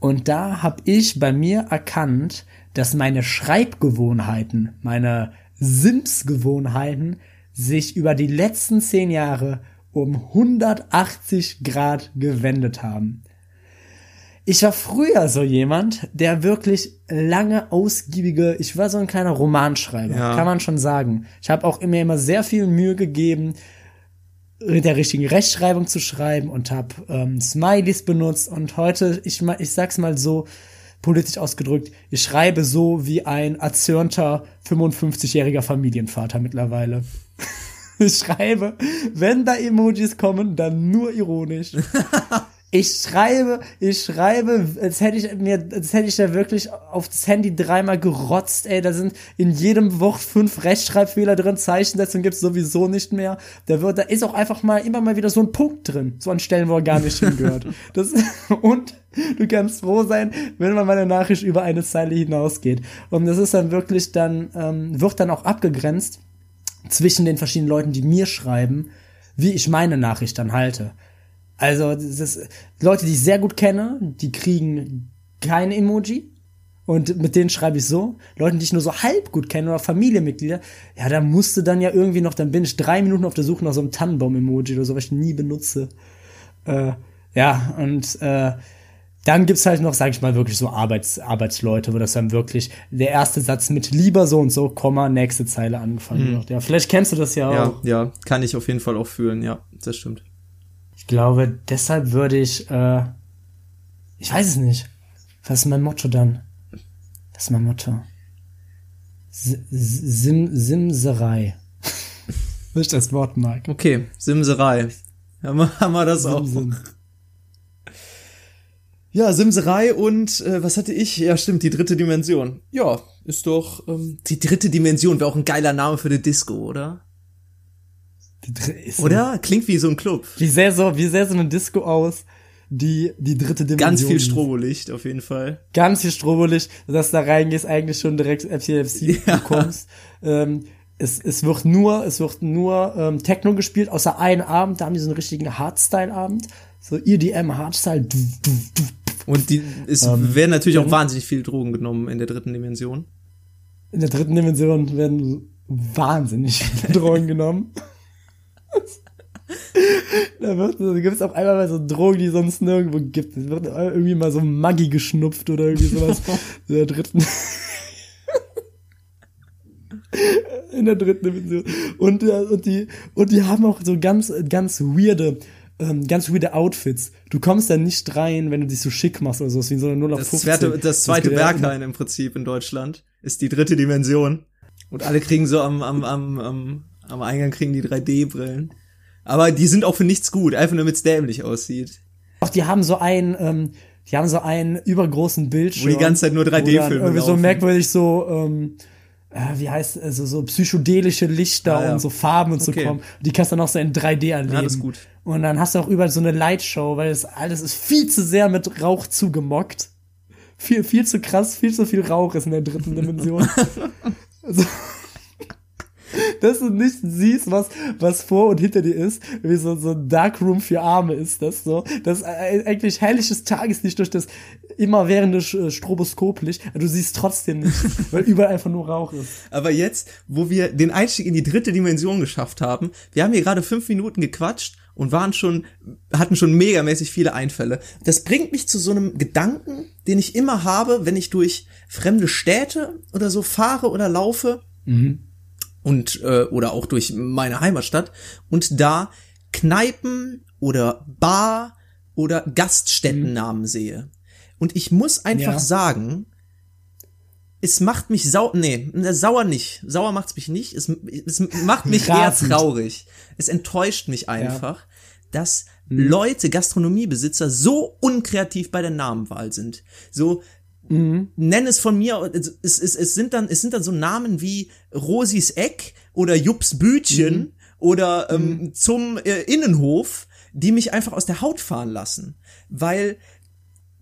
Und da habe ich bei mir erkannt, dass meine Schreibgewohnheiten, meine Sims-Gewohnheiten sich über die letzten zehn Jahre um 180 Grad gewendet haben. Ich war früher so jemand, der wirklich lange ausgiebige, ich war so ein kleiner Romanschreiber, Ja. kann man schon sagen. Ich habe auch immer immer sehr viel Mühe gegeben, mit der richtigen Rechtschreibung zu schreiben und habe ähm, Smileys benutzt und heute, ich, ich sag's mal so politisch ausgedrückt, ich schreibe so wie ein erzürnter 55-jähriger Familienvater mittlerweile. Ich schreibe, wenn da Emojis kommen, dann nur ironisch. Ich schreibe, ich schreibe, als hätte ich mir, als hätte ich da wirklich auf das Handy dreimal gerotzt, ey, da sind in jedem Wort fünf Rechtschreibfehler drin, Zeichensetzung gibt's sowieso nicht mehr. Da wird, da ist auch einfach mal immer mal wieder so ein Punkt drin, so an Stellen, wo er gar nicht hingehört. Das, und du kannst froh sein, wenn mal meine Nachricht über eine Zeile hinausgeht. Und das ist dann wirklich dann, ähm, wird dann auch abgegrenzt zwischen den verschiedenen Leuten, die mir schreiben, wie ich meine Nachricht dann halte. Also, das ist, Leute, die ich sehr gut kenne, die kriegen kein Emoji. Und mit denen schreibe ich so. Leuten, die ich nur so halb gut kenne oder Familienmitglieder, ja, da musste dann ja irgendwie noch, dann bin ich drei Minuten auf der Suche nach so einem Tannenbaum-Emoji oder so, was ich nie benutze. Äh, ja, und äh, dann gibt's halt noch, sag ich mal, wirklich so Arbeits Arbeitsleute, wo das dann wirklich der erste Satz mit lieber so und so, Komma, nächste Zeile angefangen wird. Ja, vielleicht kennst du das ja auch. Ja, ja, kann ich auf jeden Fall auch fühlen, ja, das stimmt. Ich glaube, deshalb würde ich, äh, ich weiß es nicht. Was ist mein Motto dann? Das ist mein Motto. S- Sim Simserei. Was ich das Wort mag. Okay, Simserei. Haben wir, haben wir das auch. Simsim. Ja, Simserei und äh, was hatte ich? Ja, stimmt, die dritte Dimension. Ja, ist doch ähm, die dritte Dimension wäre auch ein geiler Name für eine Disco, oder? Oder? Klingt wie so ein Club. Wie sähe so, wie sähe so eine Disco aus, die die dritte Dimension Ganz viel? Strobolicht auf jeden Fall. ganz viel Strobolicht, dass da reingehst, eigentlich schon direkt FCFC Ja. bekommst. Ähm, es, es wird nur, es wird nur ähm, Techno gespielt, außer einen Abend, da haben die so einen richtigen Hardstyle-Abend. So EDM Hardstyle. Du, du, du. Und die es Ähm, werden natürlich auch dann- wahnsinnig viel Drogen genommen in der dritten Dimension. In der dritten Dimension werden wahnsinnig viele Drogen genommen. da wird, da gibt's auch einmal mal so Drogen, die es sonst nirgendwo gibt. Es wird irgendwie mal so Maggi geschnupft oder irgendwie sowas. in der dritten. in der dritten Dimension. Und, äh, und die, und die haben auch so ganz, ganz weirde, ähm, ganz weirde Outfits. Du kommst da nicht rein, wenn du dich so schick machst oder so, wie so eine 0 auf Das 15. zweite, das zweite Berghain im Prinzip in Deutschland ist die dritte Dimension. Und alle kriegen so am, am, am, am, am Eingang kriegen die 3D-Brillen. Aber die sind auch für nichts gut, einfach nur damit es dämlich aussieht. Auch die haben so einen, ähm, die haben so einen übergroßen Bildschirm. Wo die ganze Zeit nur wo dann 3D-Filme Irgendwie so merkwürdig so, ähm, äh, wie heißt also so psychedelische Lichter Ah, ja. und so Farben und Okay. so kommen. Die kannst du dann auch so in 3D erleben. Ja, das ist gut. Und dann hast du auch überall so eine Lightshow, weil das alles ist viel zu sehr mit Rauch zugemockt. Viel, viel zu krass, viel zu viel Rauch ist in der dritten Dimension. also, dass du nicht siehst, was, was vor und hinter dir ist, wie so, so ein Darkroom für Arme ist das so. Das ist eigentlich herrliches Tageslicht durch das immerwährende äh, Stroboskoplicht. Du siehst trotzdem nicht, weil überall einfach nur Rauch ist. Aber jetzt, wo wir den Einstieg in die dritte Dimension geschafft haben, wir haben hier gerade fünf Minuten gequatscht und waren schon, hatten schon megamäßig viele Einfälle. Das bringt mich zu so einem Gedanken, den ich immer habe, wenn ich durch fremde Städte oder so fahre oder laufe. Mhm. Und, äh, oder auch durch meine Heimatstadt und da Kneipen oder Bar oder Gaststättennamen mhm. sehe. Und ich muss einfach ja. sagen, es macht mich sau, nee, sauer nicht. Sauer macht's mich nicht. Es, es macht mich eher traurig. Es enttäuscht mich einfach, ja. dass mhm. Leute, Gastronomiebesitzer so unkreativ bei der Namenwahl sind. So, mhm. nenn es von mir, es, es, es sind dann, es sind dann so Namen wie Rosis Eck oder Jups Bütchen mhm. oder ähm, mhm. zum äh, Innenhof, die mich einfach aus der Haut fahren lassen. Weil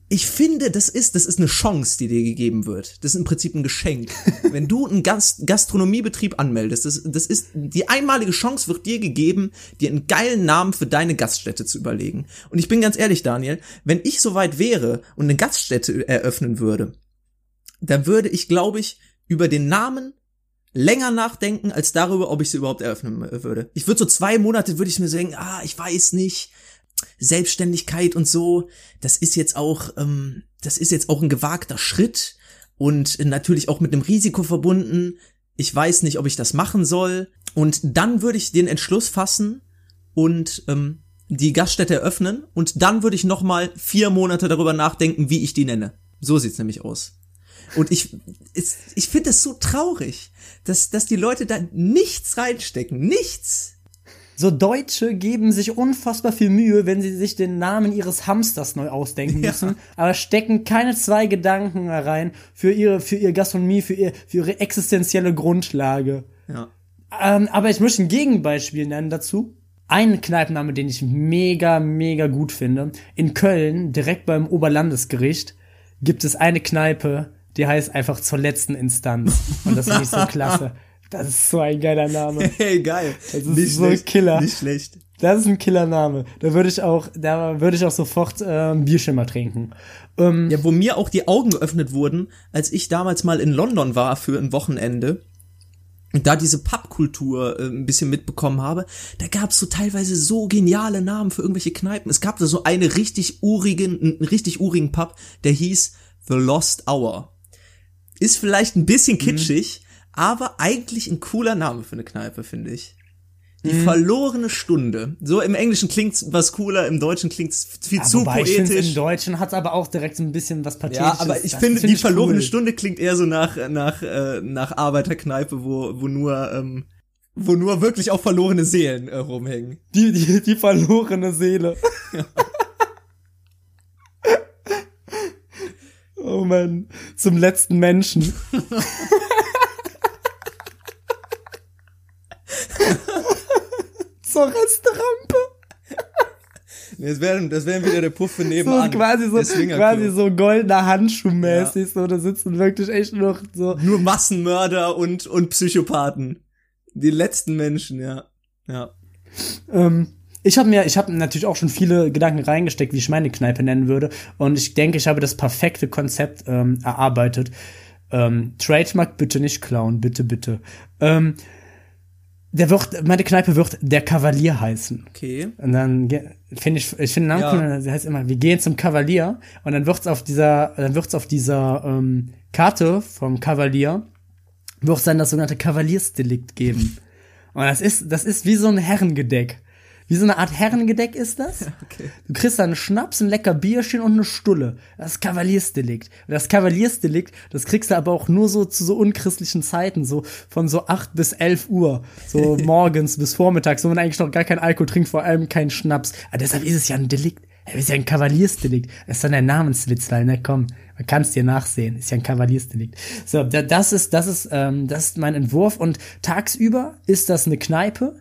ich finde, das ist, das ist eine Chance, die dir gegeben wird. Das ist im Prinzip ein Geschenk. Wenn du einen Gast Gastronomiebetrieb anmeldest, das, das ist, die einmalige Chance wird dir gegeben, dir einen geilen Namen für deine Gaststätte zu überlegen. Und ich bin ganz ehrlich, Daniel, wenn ich soweit wäre und eine Gaststätte eröffnen würde, dann würde ich, glaube ich, über den Namen länger nachdenken, als darüber, ob ich sie überhaupt eröffnen würde. Ich würde so zwei Monate, würde ich mir sagen, ah, ich weiß nicht, Selbstständigkeit und so, das ist jetzt auch, ähm, das ist jetzt auch ein gewagter Schritt und natürlich auch mit einem Risiko verbunden. Ich weiß nicht, ob ich das machen soll. Und dann würde ich den Entschluss fassen und ähm, die Gaststätte eröffnen und dann würde ich noch mal vier Monate darüber nachdenken, wie ich die nenne. So sieht's nämlich aus. Und ich, ich finde es so traurig, dass, dass die Leute da nichts reinstecken, nichts. So Deutsche geben sich unfassbar viel Mühe, wenn sie sich den Namen ihres Hamsters neu ausdenken müssen, ja. aber stecken keine zwei Gedanken rein für ihre, für ihre Gastronomie, für, ihr, für ihre existenzielle Grundlage. Ja. Ähm, aber ich möchte ein Gegenbeispiel nennen dazu. Einen Kneipenname, den ich mega, mega gut finde. In Köln, direkt beim Oberlandesgericht, gibt es eine Kneipe, die heißt einfach zur letzten Instanz. Und das finde ich so klasse. Das ist so ein geiler Name. Hey, geil. Das ist nicht so schlecht, Killer. Nicht schlecht. Das ist ein Killername. Da würde ich auch, da würde ich auch sofort äh, Bierschimmer trinken. Ähm, ja, wo mir auch die Augen geöffnet wurden, als ich damals mal in London war für ein Wochenende und da diese Pubkultur äh, ein bisschen mitbekommen habe, da gab es so teilweise so geniale Namen für irgendwelche Kneipen. Es gab da so eine richtig urigen, einen richtig urigen Pub, der hieß The Lost Hour. Ist vielleicht ein bisschen mhm. kitschig, mhm aber eigentlich ein cooler Name für eine Kneipe, finde ich. Die mhm. verlorene Stunde. So im Englischen klingt's was cooler, im Deutschen klingt's viel ja, zu poetisch. Ich Im Deutschen hat's aber auch direkt so ein bisschen was Pathetisches. Ja, aber ich das finde, find die ich verlorene cool. Stunde klingt eher so nach nach äh, nach Arbeiterkneipe, wo wo nur ähm, wo nur wirklich auch verlorene Seelen äh, rumhängen. Die die die verlorene Seele. oh man, zum letzten Menschen. Zur Restaurante. Das wäre das wär wieder der Puff für nebenan. So quasi so, quasi so goldener Handschuh mäßig, ja. so, da sitzen wirklich echt noch so. Nur Massenmörder und, und Psychopathen. Die letzten Menschen, ja. Ja. Ähm, ich habe mir, ich habe natürlich auch schon viele Gedanken reingesteckt, wie ich meine Kneipe nennen würde. Und ich denke, ich habe das perfekte Konzept ähm, erarbeitet. Ähm, Trademark bitte nicht klauen, bitte, bitte. Ähm, der wird, meine Kneipe wird der Kavalier heißen. Okay. Und dann finde ich, ich finde Namen ja. der heißt immer, wir gehen zum Kavalier und dann wird's auf dieser, dann wird's auf dieser ähm, Karte vom Kavalier wird es dann das sogenannte Kavaliersdelikt geben. Und das ist, das ist wie so ein Herrengedeck. Wie so eine Art Herrengedeck ist das. Okay. Du kriegst da einen Schnaps, ein lecker Bierchen und eine Stulle. Das ist Kavaliersdelikt. Und das Kavaliersdelikt, das kriegst du aber auch nur so zu so unchristlichen Zeiten, so von so acht bis elf Uhr, so morgens bis vormittags, wo man eigentlich noch gar keinen Alkohol trinkt, vor allem keinen Schnaps. Aber deshalb ist es ja ein Delikt. Es ist ja ein Kavaliersdelikt. Das ist dann der Namenswitz, weil, ne, komm, man kann es dir nachsehen. Ist ja ein Kavaliersdelikt. So, das ist, das ist, ähm, das ist mein Entwurf. Und tagsüber ist das eine Kneipe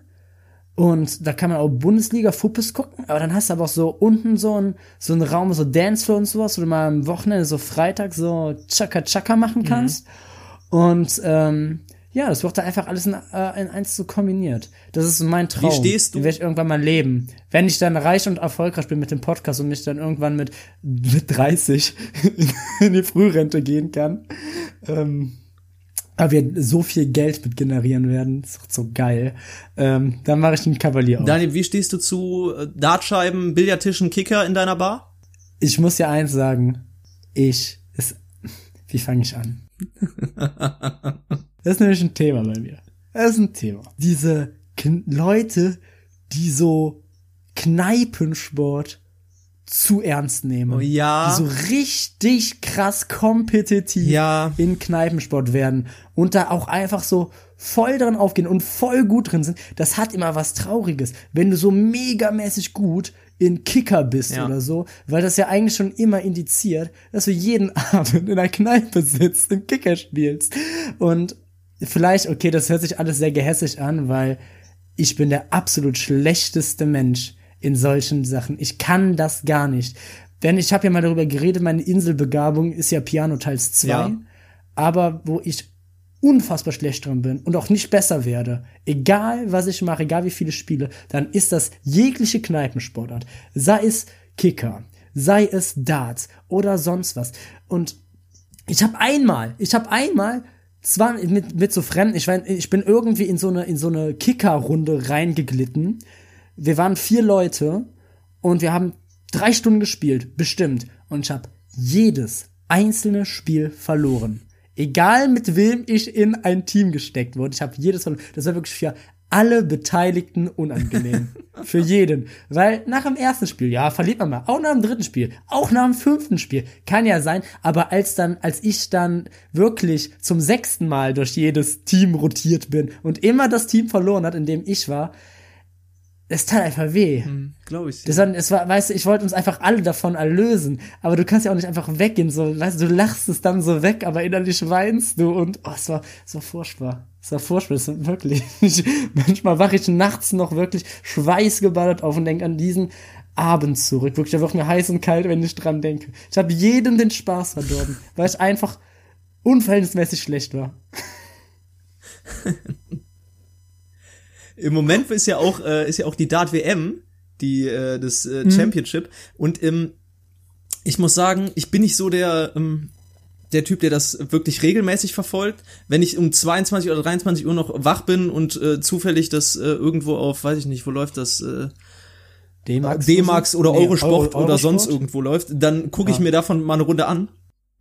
und da kann man auch Bundesliga Fuppes gucken, aber dann hast du aber auch so unten so ein so ein Raum, so Dancefloor und sowas, wo du mal am Wochenende so Freitag so Chaka Chaka machen mhm. kannst. Mhm. Und ähm, Ja, das wird da einfach alles in, äh, in eins so kombiniert. Das ist mein Traum. Wie stehst du? Den werde ich irgendwann mal leben. Wenn ich dann reich und erfolgreich bin mit dem Podcast und mich dann irgendwann mit, mit 30 in die Frührente gehen kann. Ähm, aber wir so viel Geld mit generieren werden, ist doch so geil. Ähm, dann mache ich einen Kavalier auf. Daniel, wie stehst du zu äh, Dartscheiben, Billardtischen, Kicker in deiner Bar? Ich muss ja eins sagen. Ich, ist, wie fange ich an? Das ist nämlich ein Thema bei mir. Das ist ein Thema. Diese Leute, die so Kneipensport zu ernst nehmen. Oh ja. Die so richtig krass kompetitiv Ja. in Kneipensport werden und da auch einfach so voll dran aufgehen und voll gut drin sind. Das hat immer was Trauriges, wenn du so megamäßig gut in Kicker bist Ja. oder so, weil das ja eigentlich schon immer indiziert, dass du jeden Abend in der Kneipe sitzt und Kicker spielst. Und vielleicht, okay, das hört sich alles sehr gehässig an, weil ich bin der absolut schlechteste Mensch in solchen Sachen. Ich kann das gar nicht. Denn ich habe ja mal darüber geredet, meine Inselbegabung ist ja Piano teils 2, Ja. aber wo ich unfassbar schlecht drin bin und auch nicht besser werde, egal was ich mache, egal wie viele spiele, dann ist das jegliche Kneipensportart. Sei es Kicker, sei es Darts oder sonst was. Und ich habe einmal, ich habe einmal zwar mit, mit so Fremden, ich, mein, ich bin irgendwie in so eine, in so eine Kicker-Runde reingeglitten. Wir waren vier Leute und wir haben drei Stunden gespielt, bestimmt. Und ich habe jedes einzelne Spiel verloren. Egal mit wem ich in ein Team gesteckt wurde, ich habe jedes verloren. Das war wirklich für alle Beteiligten unangenehm. für jeden. Weil nach dem ersten Spiel, ja, verliert man mal. Auch nach dem dritten Spiel. Auch nach dem fünften Spiel. Kann ja sein. Aber als dann, als ich dann wirklich zum sechsten Mal durch jedes Team rotiert bin und immer das Team verloren hat, in dem ich war, es tat einfach weh. Glaube ich. Das war, es war, weißt du, ich wollte uns einfach alle davon erlösen. Aber du kannst ja auch nicht einfach weggehen, so, weißt du, du lachst es dann so weg, aber innerlich weinst du und, oh, es war, es war furchtbar. Es war furchtbar, es war wirklich. Ich, manchmal wache ich nachts noch wirklich schweißgebaddert auf und denke an diesen Abend zurück. Wirklich, da wird mir heiß und kalt, wenn ich dran denke. Ich habe jedem den Spaß verdorben, weil ich einfach unverhältnismäßig schlecht war. Im Moment ist ja auch äh, ist ja auch die Dart WM, die äh, das Mhm. äh, Championship und ähm, ich muss sagen, ich bin nicht so der ähm, der Typ, der das wirklich regelmäßig verfolgt. Wenn ich um 22 oder 23 Uhr noch wach bin und äh, zufällig das äh, irgendwo auf, weiß ich nicht, wo läuft das äh, D-Max, D-Max oder Nee, Eurosport Euro- oder sonst irgendwo läuft, dann gucke ich Ja. mir davon mal eine Runde an.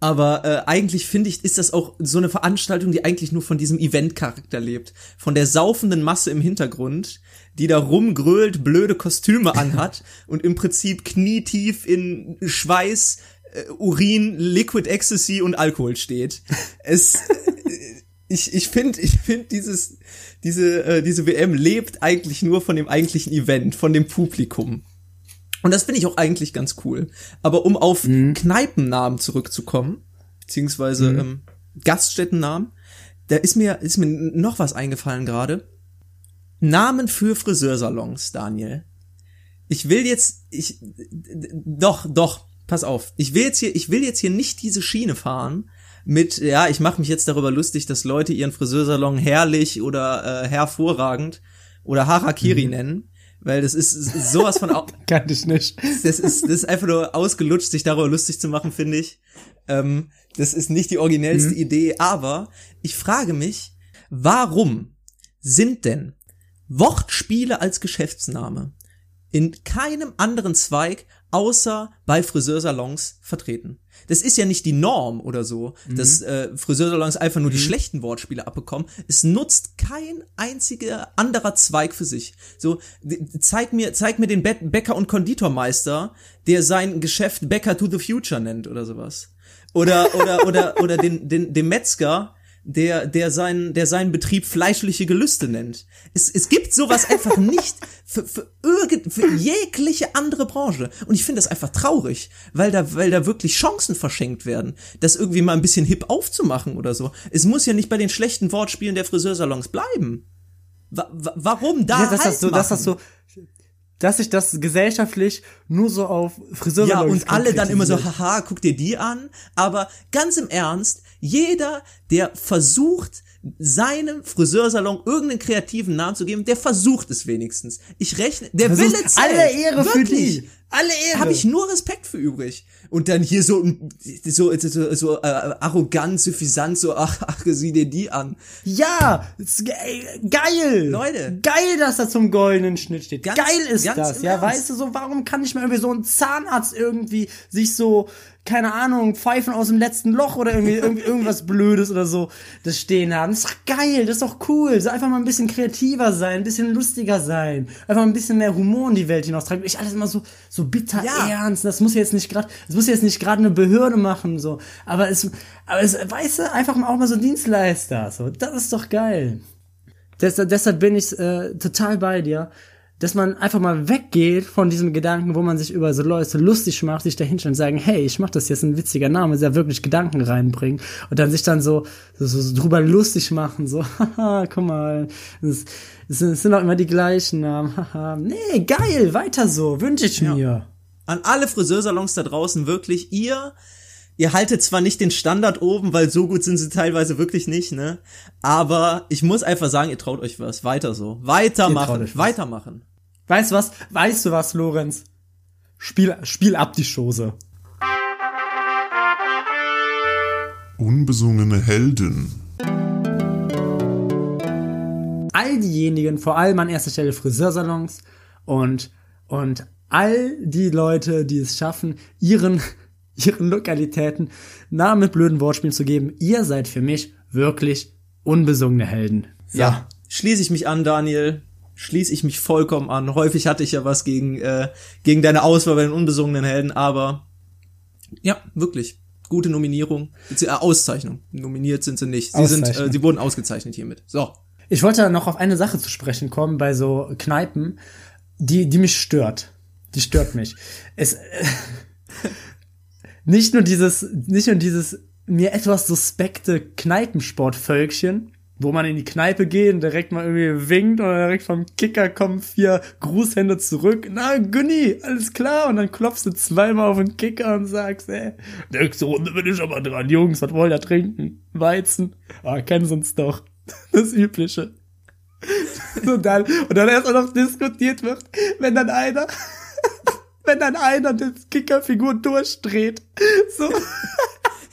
Aber äh, eigentlich finde ich, ist das auch so eine Veranstaltung, die eigentlich nur von diesem Event-Charakter lebt. Von der saufenden Masse im Hintergrund, die da rumgrölt, blöde Kostüme anhat und im Prinzip knietief in Schweiß, äh, Urin, Liquid Ecstasy und Alkohol steht. Es, äh, ich, ich finde, ich finde dieses, diese, äh, diese WM lebt eigentlich nur von dem eigentlichen Event, von dem Publikum. Und das finde ich auch eigentlich ganz cool. Aber um auf Kneipennamen zurückzukommen, beziehungsweise ähm, Gaststättennamen, da ist mir, ist mir noch was eingefallen gerade. Namen für Friseursalons, Daniel. Ich will jetzt, ich, doch, doch, pass auf. Ich will jetzt hier, ich will jetzt hier nicht diese Schiene fahren mit, ja, ich mache mich jetzt darüber lustig, dass Leute ihren Friseursalon herrlich oder äh, hervorragend oder Harakiri nennen, weil das ist sowas von, Kann ich nicht. das ist, das ist einfach nur ausgelutscht, sich darüber lustig zu machen, finde ich. Ähm, das ist nicht die originellste Idee, aber ich frage mich, warum sind denn Wortspiele als Geschäftsname in keinem anderen Zweig außer bei Friseursalons vertreten? Das ist ja nicht die Norm oder so, dass äh, Friseursalons einfach nur die schlechten Wortspiele abbekommen. Es nutzt kein einziger anderer Zweig für sich. So, zeig mir, zeig mir den Bä Bäcker und Konditormeister, der sein Geschäft Bäcker to the Future nennt oder sowas. Oder, oder, oder, oder den, den, den Metzger, der, der seinen, der seinen Betrieb fleischliche Gelüste nennt. Es, es gibt sowas einfach nicht für, für irgend, für jegliche andere Branche. Und ich finde das einfach traurig, weil da, weil da wirklich Chancen verschenkt werden, das irgendwie mal ein bisschen hip aufzumachen oder so. Es muss ja nicht bei den schlechten Wortspielen der Friseursalons bleiben. Wa wa warum da Ja, dass halt das so, dass das so, dass sich das gesellschaftlich nur so auf Friseursalons Ja, und alle dann immer so, haha, guck dir die an. Aber ganz im Ernst, jeder, der versucht, seinem Friseursalon irgendeinen kreativen Namen zu geben, der versucht es wenigstens. Ich rechne, der Versuchst Wille zählt. alle Ehre für Wirklich. die. Alle Ehre. Habe ich nur Respekt für übrig. Und dann hier so, so, so, so äh, arrogant, suffisant, so, ach, ach, sieh dir die an. Ja, geil. Leute. Geil, dass er zum goldenen Schnitt steht. Ganz- geil ist das. Ja, Ernst. weißt du so, warum kann nicht mal irgendwie so ein Zahnarzt irgendwie sich so keine Ahnung, Pfeifen aus dem letzten Loch oder irgendwie, irgendwie irgendwas Blödes oder so das stehen haben. Das ist doch geil, das ist doch cool. So einfach mal ein bisschen kreativer sein, ein bisschen lustiger sein, einfach ein bisschen mehr Humor in die Welt hinaustragen. Nicht alles immer so, so bitter Ja. ernst. Das muss jetzt nicht gerade, das muss jetzt nicht gerade eine Behörde machen, so. Aber es, aber es, weißt du, einfach mal auch mal so Dienstleister, so. Das ist doch geil. Deshalb, deshalb bin ich äh, total bei dir, dass man einfach mal weggeht von diesem Gedanken, wo man sich über so Leute lustig macht, sich da hinstellen und sagen, hey, ich mach das jetzt ein witziger Name, ja wirklich Gedanken reinbringen und dann sich dann so, so, so drüber lustig machen, so, haha, guck mal, es, es sind- es sind auch immer die gleichen Namen, haha, nee, geil, weiter so, wünsche ich mir. An alle Friseursalons da draußen wirklich, ihr, ihr haltet zwar nicht den Standard oben, weil so gut sind sie teilweise wirklich nicht, ne? Aber ich muss einfach sagen, ihr traut euch was. Weiter so. Weitermachen. Weitermachen. Weißt du was, weißt du was, Lorenz? Spiel, spiel ab die Chose. Unbesungene Helden. all diejenigen, vor allem an erster Stelle Friseursalons und, und all die Leute, die es schaffen, ihren, ihren Lokalitäten Namen mit blöden Wortspielen zu geben, ihr seid für mich wirklich unbesungene Helden. Ja. Schließe ich mich an, Daniel. Schließe ich mich vollkommen an. Häufig hatte ich ja was gegen, äh, gegen deine Auswahl bei den unbesungenen Helden, aber ja, wirklich. Gute Nominierung. Bezieh- Äh, Auszeichnung. Nominiert sind sie nicht. Sie sind, äh, sie wurden ausgezeichnet hiermit. So. Ich wollte noch auf eine Sache zu sprechen kommen bei so Kneipen, die, die mich stört. Die stört mich. Es, äh, nicht nur dieses, nicht nur dieses mir etwas suspekte Kneipensportvölkchen, wo man in die Kneipe geht und direkt mal irgendwie winkt und direkt vom Kicker kommen vier Grußhände zurück. Na, Günni, alles klar. Und dann klopfst du zweimal auf den Kicker und sagst, ey, nächste Runde bin ich aber dran. Jungs, was wollt ihr trinken? Weizen? Ah, kennen sie uns doch. Das Übliche. Und dann, und dann erst auch noch diskutiert wird, wenn dann einer, wenn dann einer die Kickerfigur durchdreht. So,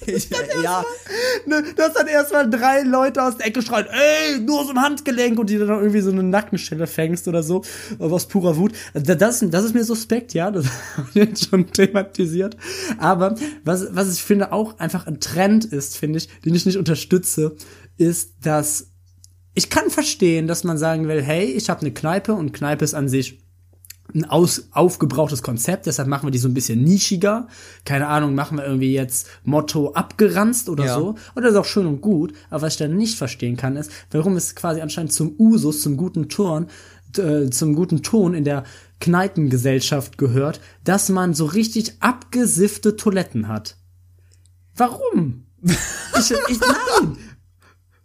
Ich, ja, ne, dass dann erstmal drei Leute aus der Ecke schreien, ey, nur so ein Handgelenk und die dann irgendwie so eine Nackenstelle fängst oder so, aus purer Wut. Das, das ist mir suspekt, ja, das habe ich jetzt schon thematisiert. Aber was, was ich finde auch einfach ein Trend ist, finde ich, den ich nicht unterstütze, ist, dass ich kann verstehen, dass man sagen will, hey, ich habe eine Kneipe und Kneipe ist an sich ein aus, aufgebrauchtes Konzept, deshalb machen wir die so ein bisschen nischiger. Keine Ahnung, machen wir irgendwie jetzt Motto abgeranzt oder Ja. so. Und das ist auch schön und gut. Aber was ich dann nicht verstehen kann, ist, warum es quasi anscheinend zum Usus, zum guten Ton, äh, zum guten Ton in der Kneipengesellschaft gehört, dass man so richtig abgesiffte Toiletten hat. Warum? Ich, ich, nein!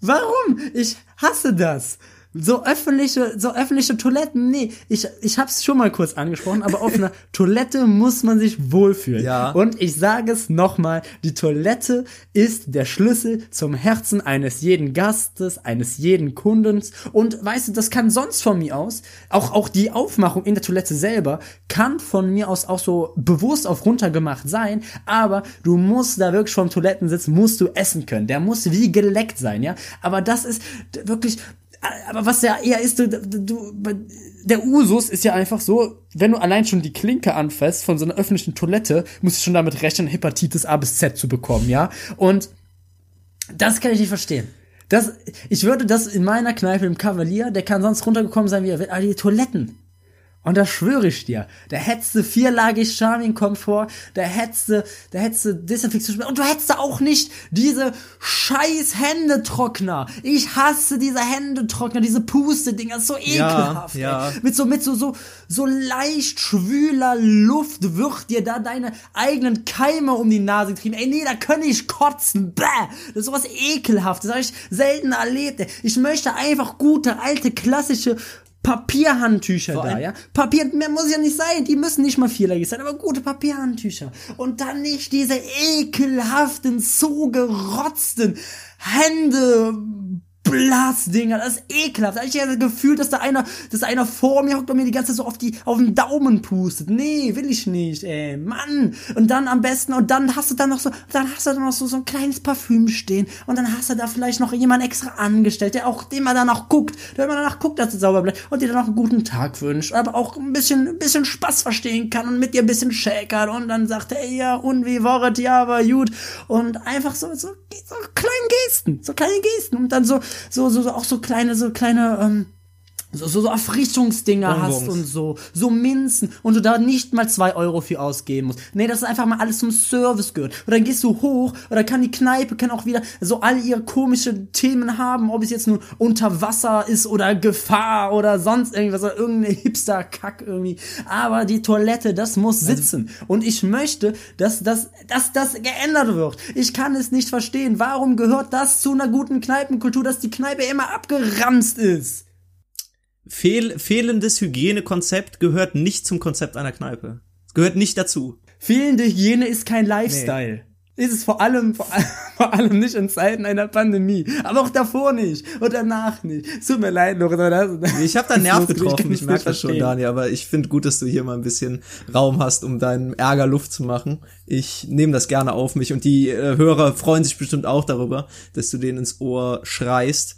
Warum? Ich hasse das. So öffentliche, so öffentliche Toiletten, nee, ich, ich hab's schon mal kurz angesprochen, aber auf einer Toilette muss man sich wohlfühlen. Ja. Und ich sage es nochmal, die Toilette ist der Schlüssel zum Herzen eines jeden Gastes, eines jeden Kundens. Und weißt du, das kann sonst von mir aus, auch, auch die Aufmachung in der Toilette selber, kann von mir aus auch so bewusst auf runtergemacht sein, aber du musst da wirklich vom Toilettensitz, musst du essen können. Der muss wie geleckt sein, ja. Aber das ist wirklich, aber was ja eher ist, du, du, der Usus ist ja einfach so, wenn du allein schon die Klinke anfasst von so einer öffentlichen Toilette, musst du schon damit rechnen, Hepatitis A bis Z zu bekommen, ja. Und das kann ich nicht verstehen. Das, ich würde das in meiner Kneipe im Kavalier, der kann sonst runtergekommen sein, wie er will, aber die Toiletten. Und das schwöre ich dir. Da hättest du vierlagig Charming-Komfort, da hättest du, da hättest du Desinfektion, und du hättest auch nicht diese scheiß Händetrockner. Ich hasse diese Händetrockner, diese Puste-Dinger, so ekelhaft, ja. ey. Mit so, mit so, so, so leicht schwüler Luft wird dir da deine eigenen Keime um die Nase getrieben. Ey, nee, da kann ich kotzen. Bäh. Das ist sowas ekelhaftes. Das habe ich selten erlebt. Ich möchte einfach gute, alte, klassische Papierhandtücher da, ja? Papier, mehr muss ja nicht sein, die müssen nicht mal vierlagig sein, aber gute Papierhandtücher. Und dann nicht diese ekelhaften, zugerotzten Hände, Blasdinger, das ist ekelhaft. Ich ja das Gefühl, dass da einer, dass da einer vor mir hockt und mir die ganze Zeit so auf die, auf den Daumen pustet. Nee, will ich nicht, ey, Mann. Und dann am besten, und dann hast du dann noch so, dann hast du dann noch so, so ein kleines Parfüm stehen. Und dann hast du da vielleicht noch jemand extra angestellt, der auch, dem man danach guckt, der man danach guckt, dass es sauber bleibt und dir dann auch einen guten Tag wünscht, aber auch ein bisschen, ein bisschen Spaß verstehen kann und mit dir ein bisschen shakert und dann sagt er, ja, und wie war's, ja, aber gut. Und einfach so, so, so kleine Gesten, so kleine Gesten und dann so, so, so, so auch so kleine, so kleine, ähm, so, so, so Erfrischungsdinger Bonbons. hast und so, so Minzen und du da nicht mal zwei Euro für ausgeben musst. Nee, das ist einfach mal alles zum Service gehört. Und dann gehst du hoch oder kann die Kneipe, kann auch wieder so all ihre komische Themen haben, ob es jetzt nun unter Wasser ist oder Gefahr oder sonst irgendwas oder irgendeine Hipster-Kack irgendwie. Aber die Toilette, das muss sitzen. und ich möchte, dass das, dass das geändert wird. Ich kann es nicht verstehen. Warum gehört das zu einer guten Kneipenkultur, dass die Kneipe immer abgeranzt ist? Fehl, fehlendes Hygienekonzept gehört nicht zum Konzept einer Kneipe. Es gehört nicht dazu. Fehlende Hygiene ist kein Lifestyle. Ist es vor allem, vor, allem- vor allem nicht in Zeiten einer Pandemie. Aber auch davor nicht. Und danach nicht. Es tut mir leid, Lorenzo. Das, Ich habe da Nerv getroffen, ich es merke das schon. Daniel, aber ich finde gut, dass du hier mal ein bisschen Raum hast, um deinem Ärger Luft zu machen. Ich nehme das gerne auf mich und die äh, Hörer freuen sich bestimmt auch darüber, dass du denen ins Ohr schreist.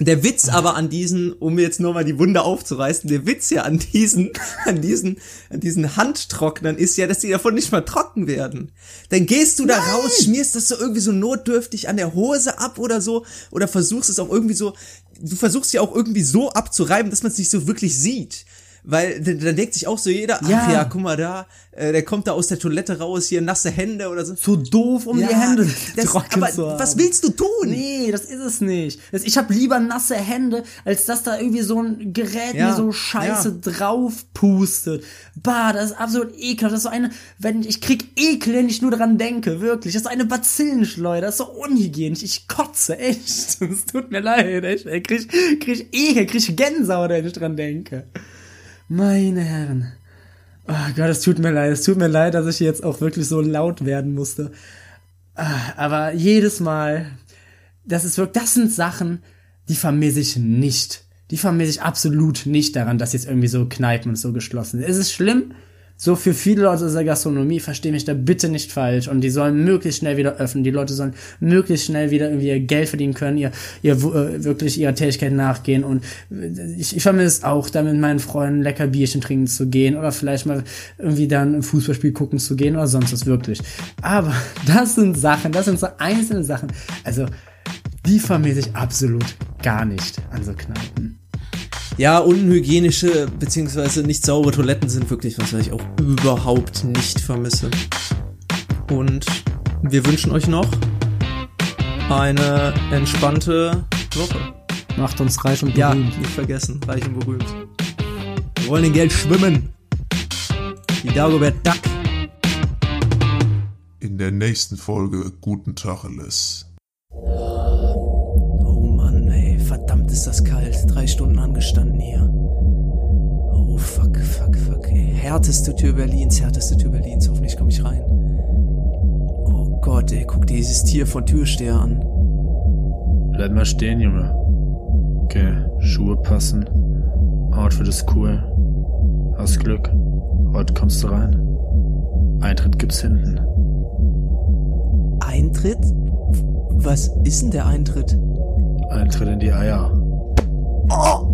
Der Witz aber an diesen, um jetzt nur mal die Wunde aufzureißen, der Witz ja an diesen, an diesen, an diesen Handtrocknern ist ja, dass die davon nicht mal trocken werden. Dann gehst du da raus, schmierst das so irgendwie so notdürftig an der Hose ab oder so, oder versuchst es auch irgendwie so, du versuchst ja auch irgendwie so abzureiben, dass man es nicht so wirklich sieht. Weil dann denkt sich auch so jeder, ach Ja. ja, guck mal da, äh, der kommt da aus der Toilette raus, hier nasse Hände oder so. So doof, um Ja, die Hände das, trocken aber zu haben. was willst du tun? Nee, das ist es nicht. Das, ich habe lieber nasse Hände, als dass da irgendwie so ein Gerät Ja, mir so Scheiße drauf pustet. Bah, das ist absolut ekelhaft. Das ist so eine, wenn ich krieg Ekel, wenn ich nur dran denke, wirklich. Das ist so eine Bazillenschleuder, das ist so unhygienisch. Ich kotze, echt. Es tut mir leid, echt. Ich krieg, krieg Ekel, krieg Gänsehaut, wenn ich dran denke. Meine Herren. Oh Gott, es tut mir leid. Es tut mir leid, dass ich jetzt auch wirklich so laut werden musste. Ah, Aber jedes Mal, das ist wirklich, das sind Sachen, die vermisse ich nicht. Die vermisse ich absolut nicht daran, dass jetzt irgendwie so Kneipen und so geschlossen sind. Es ist schlimm, so für viele Leute aus der Gastronomie, verstehe mich da bitte nicht falsch. Und die sollen möglichst schnell wieder öffnen. Die Leute sollen möglichst schnell wieder irgendwie ihr Geld verdienen können, ihr, ihr äh, wirklich ihrer Tätigkeit nachgehen. Und ich, ich vermisse es auch, da mit meinen Freunden lecker Bierchen trinken zu gehen oder vielleicht mal irgendwie dann ein Fußballspiel gucken zu gehen oder sonst was wirklich. Aber das sind Sachen, das sind so einzelne Sachen. Also, die vermisse ich absolut gar nicht an so Kneipen. Ja, unhygienische beziehungsweise nicht saubere Toiletten sind wirklich was, was ich auch überhaupt nicht vermisse. Und wir wünschen euch noch eine entspannte Woche. Macht uns reich und Ja, berühmt. nicht vergessen, reich und berühmt. Wir wollen in Geld schwimmen. Die Dagobert Duck. In der nächsten Folge Guten Tacheles. Ist das kalt. Drei Stunden angestanden hier. Oh fuck, fuck, fuck, ey. Härteste Tür Berlins, härteste Tür Berlins. Hoffentlich komme ich rein. Oh Gott, ey, guck dir dieses Tier von Türsteher an. Bleib mal stehen, Junge. Okay, Schuhe passen. Outfit ist cool. Hast Glück. Heute kommst du rein. Eintritt gibt's hinten. Eintritt? Was ist denn der Eintritt? Eintritt in die Eier. Oh!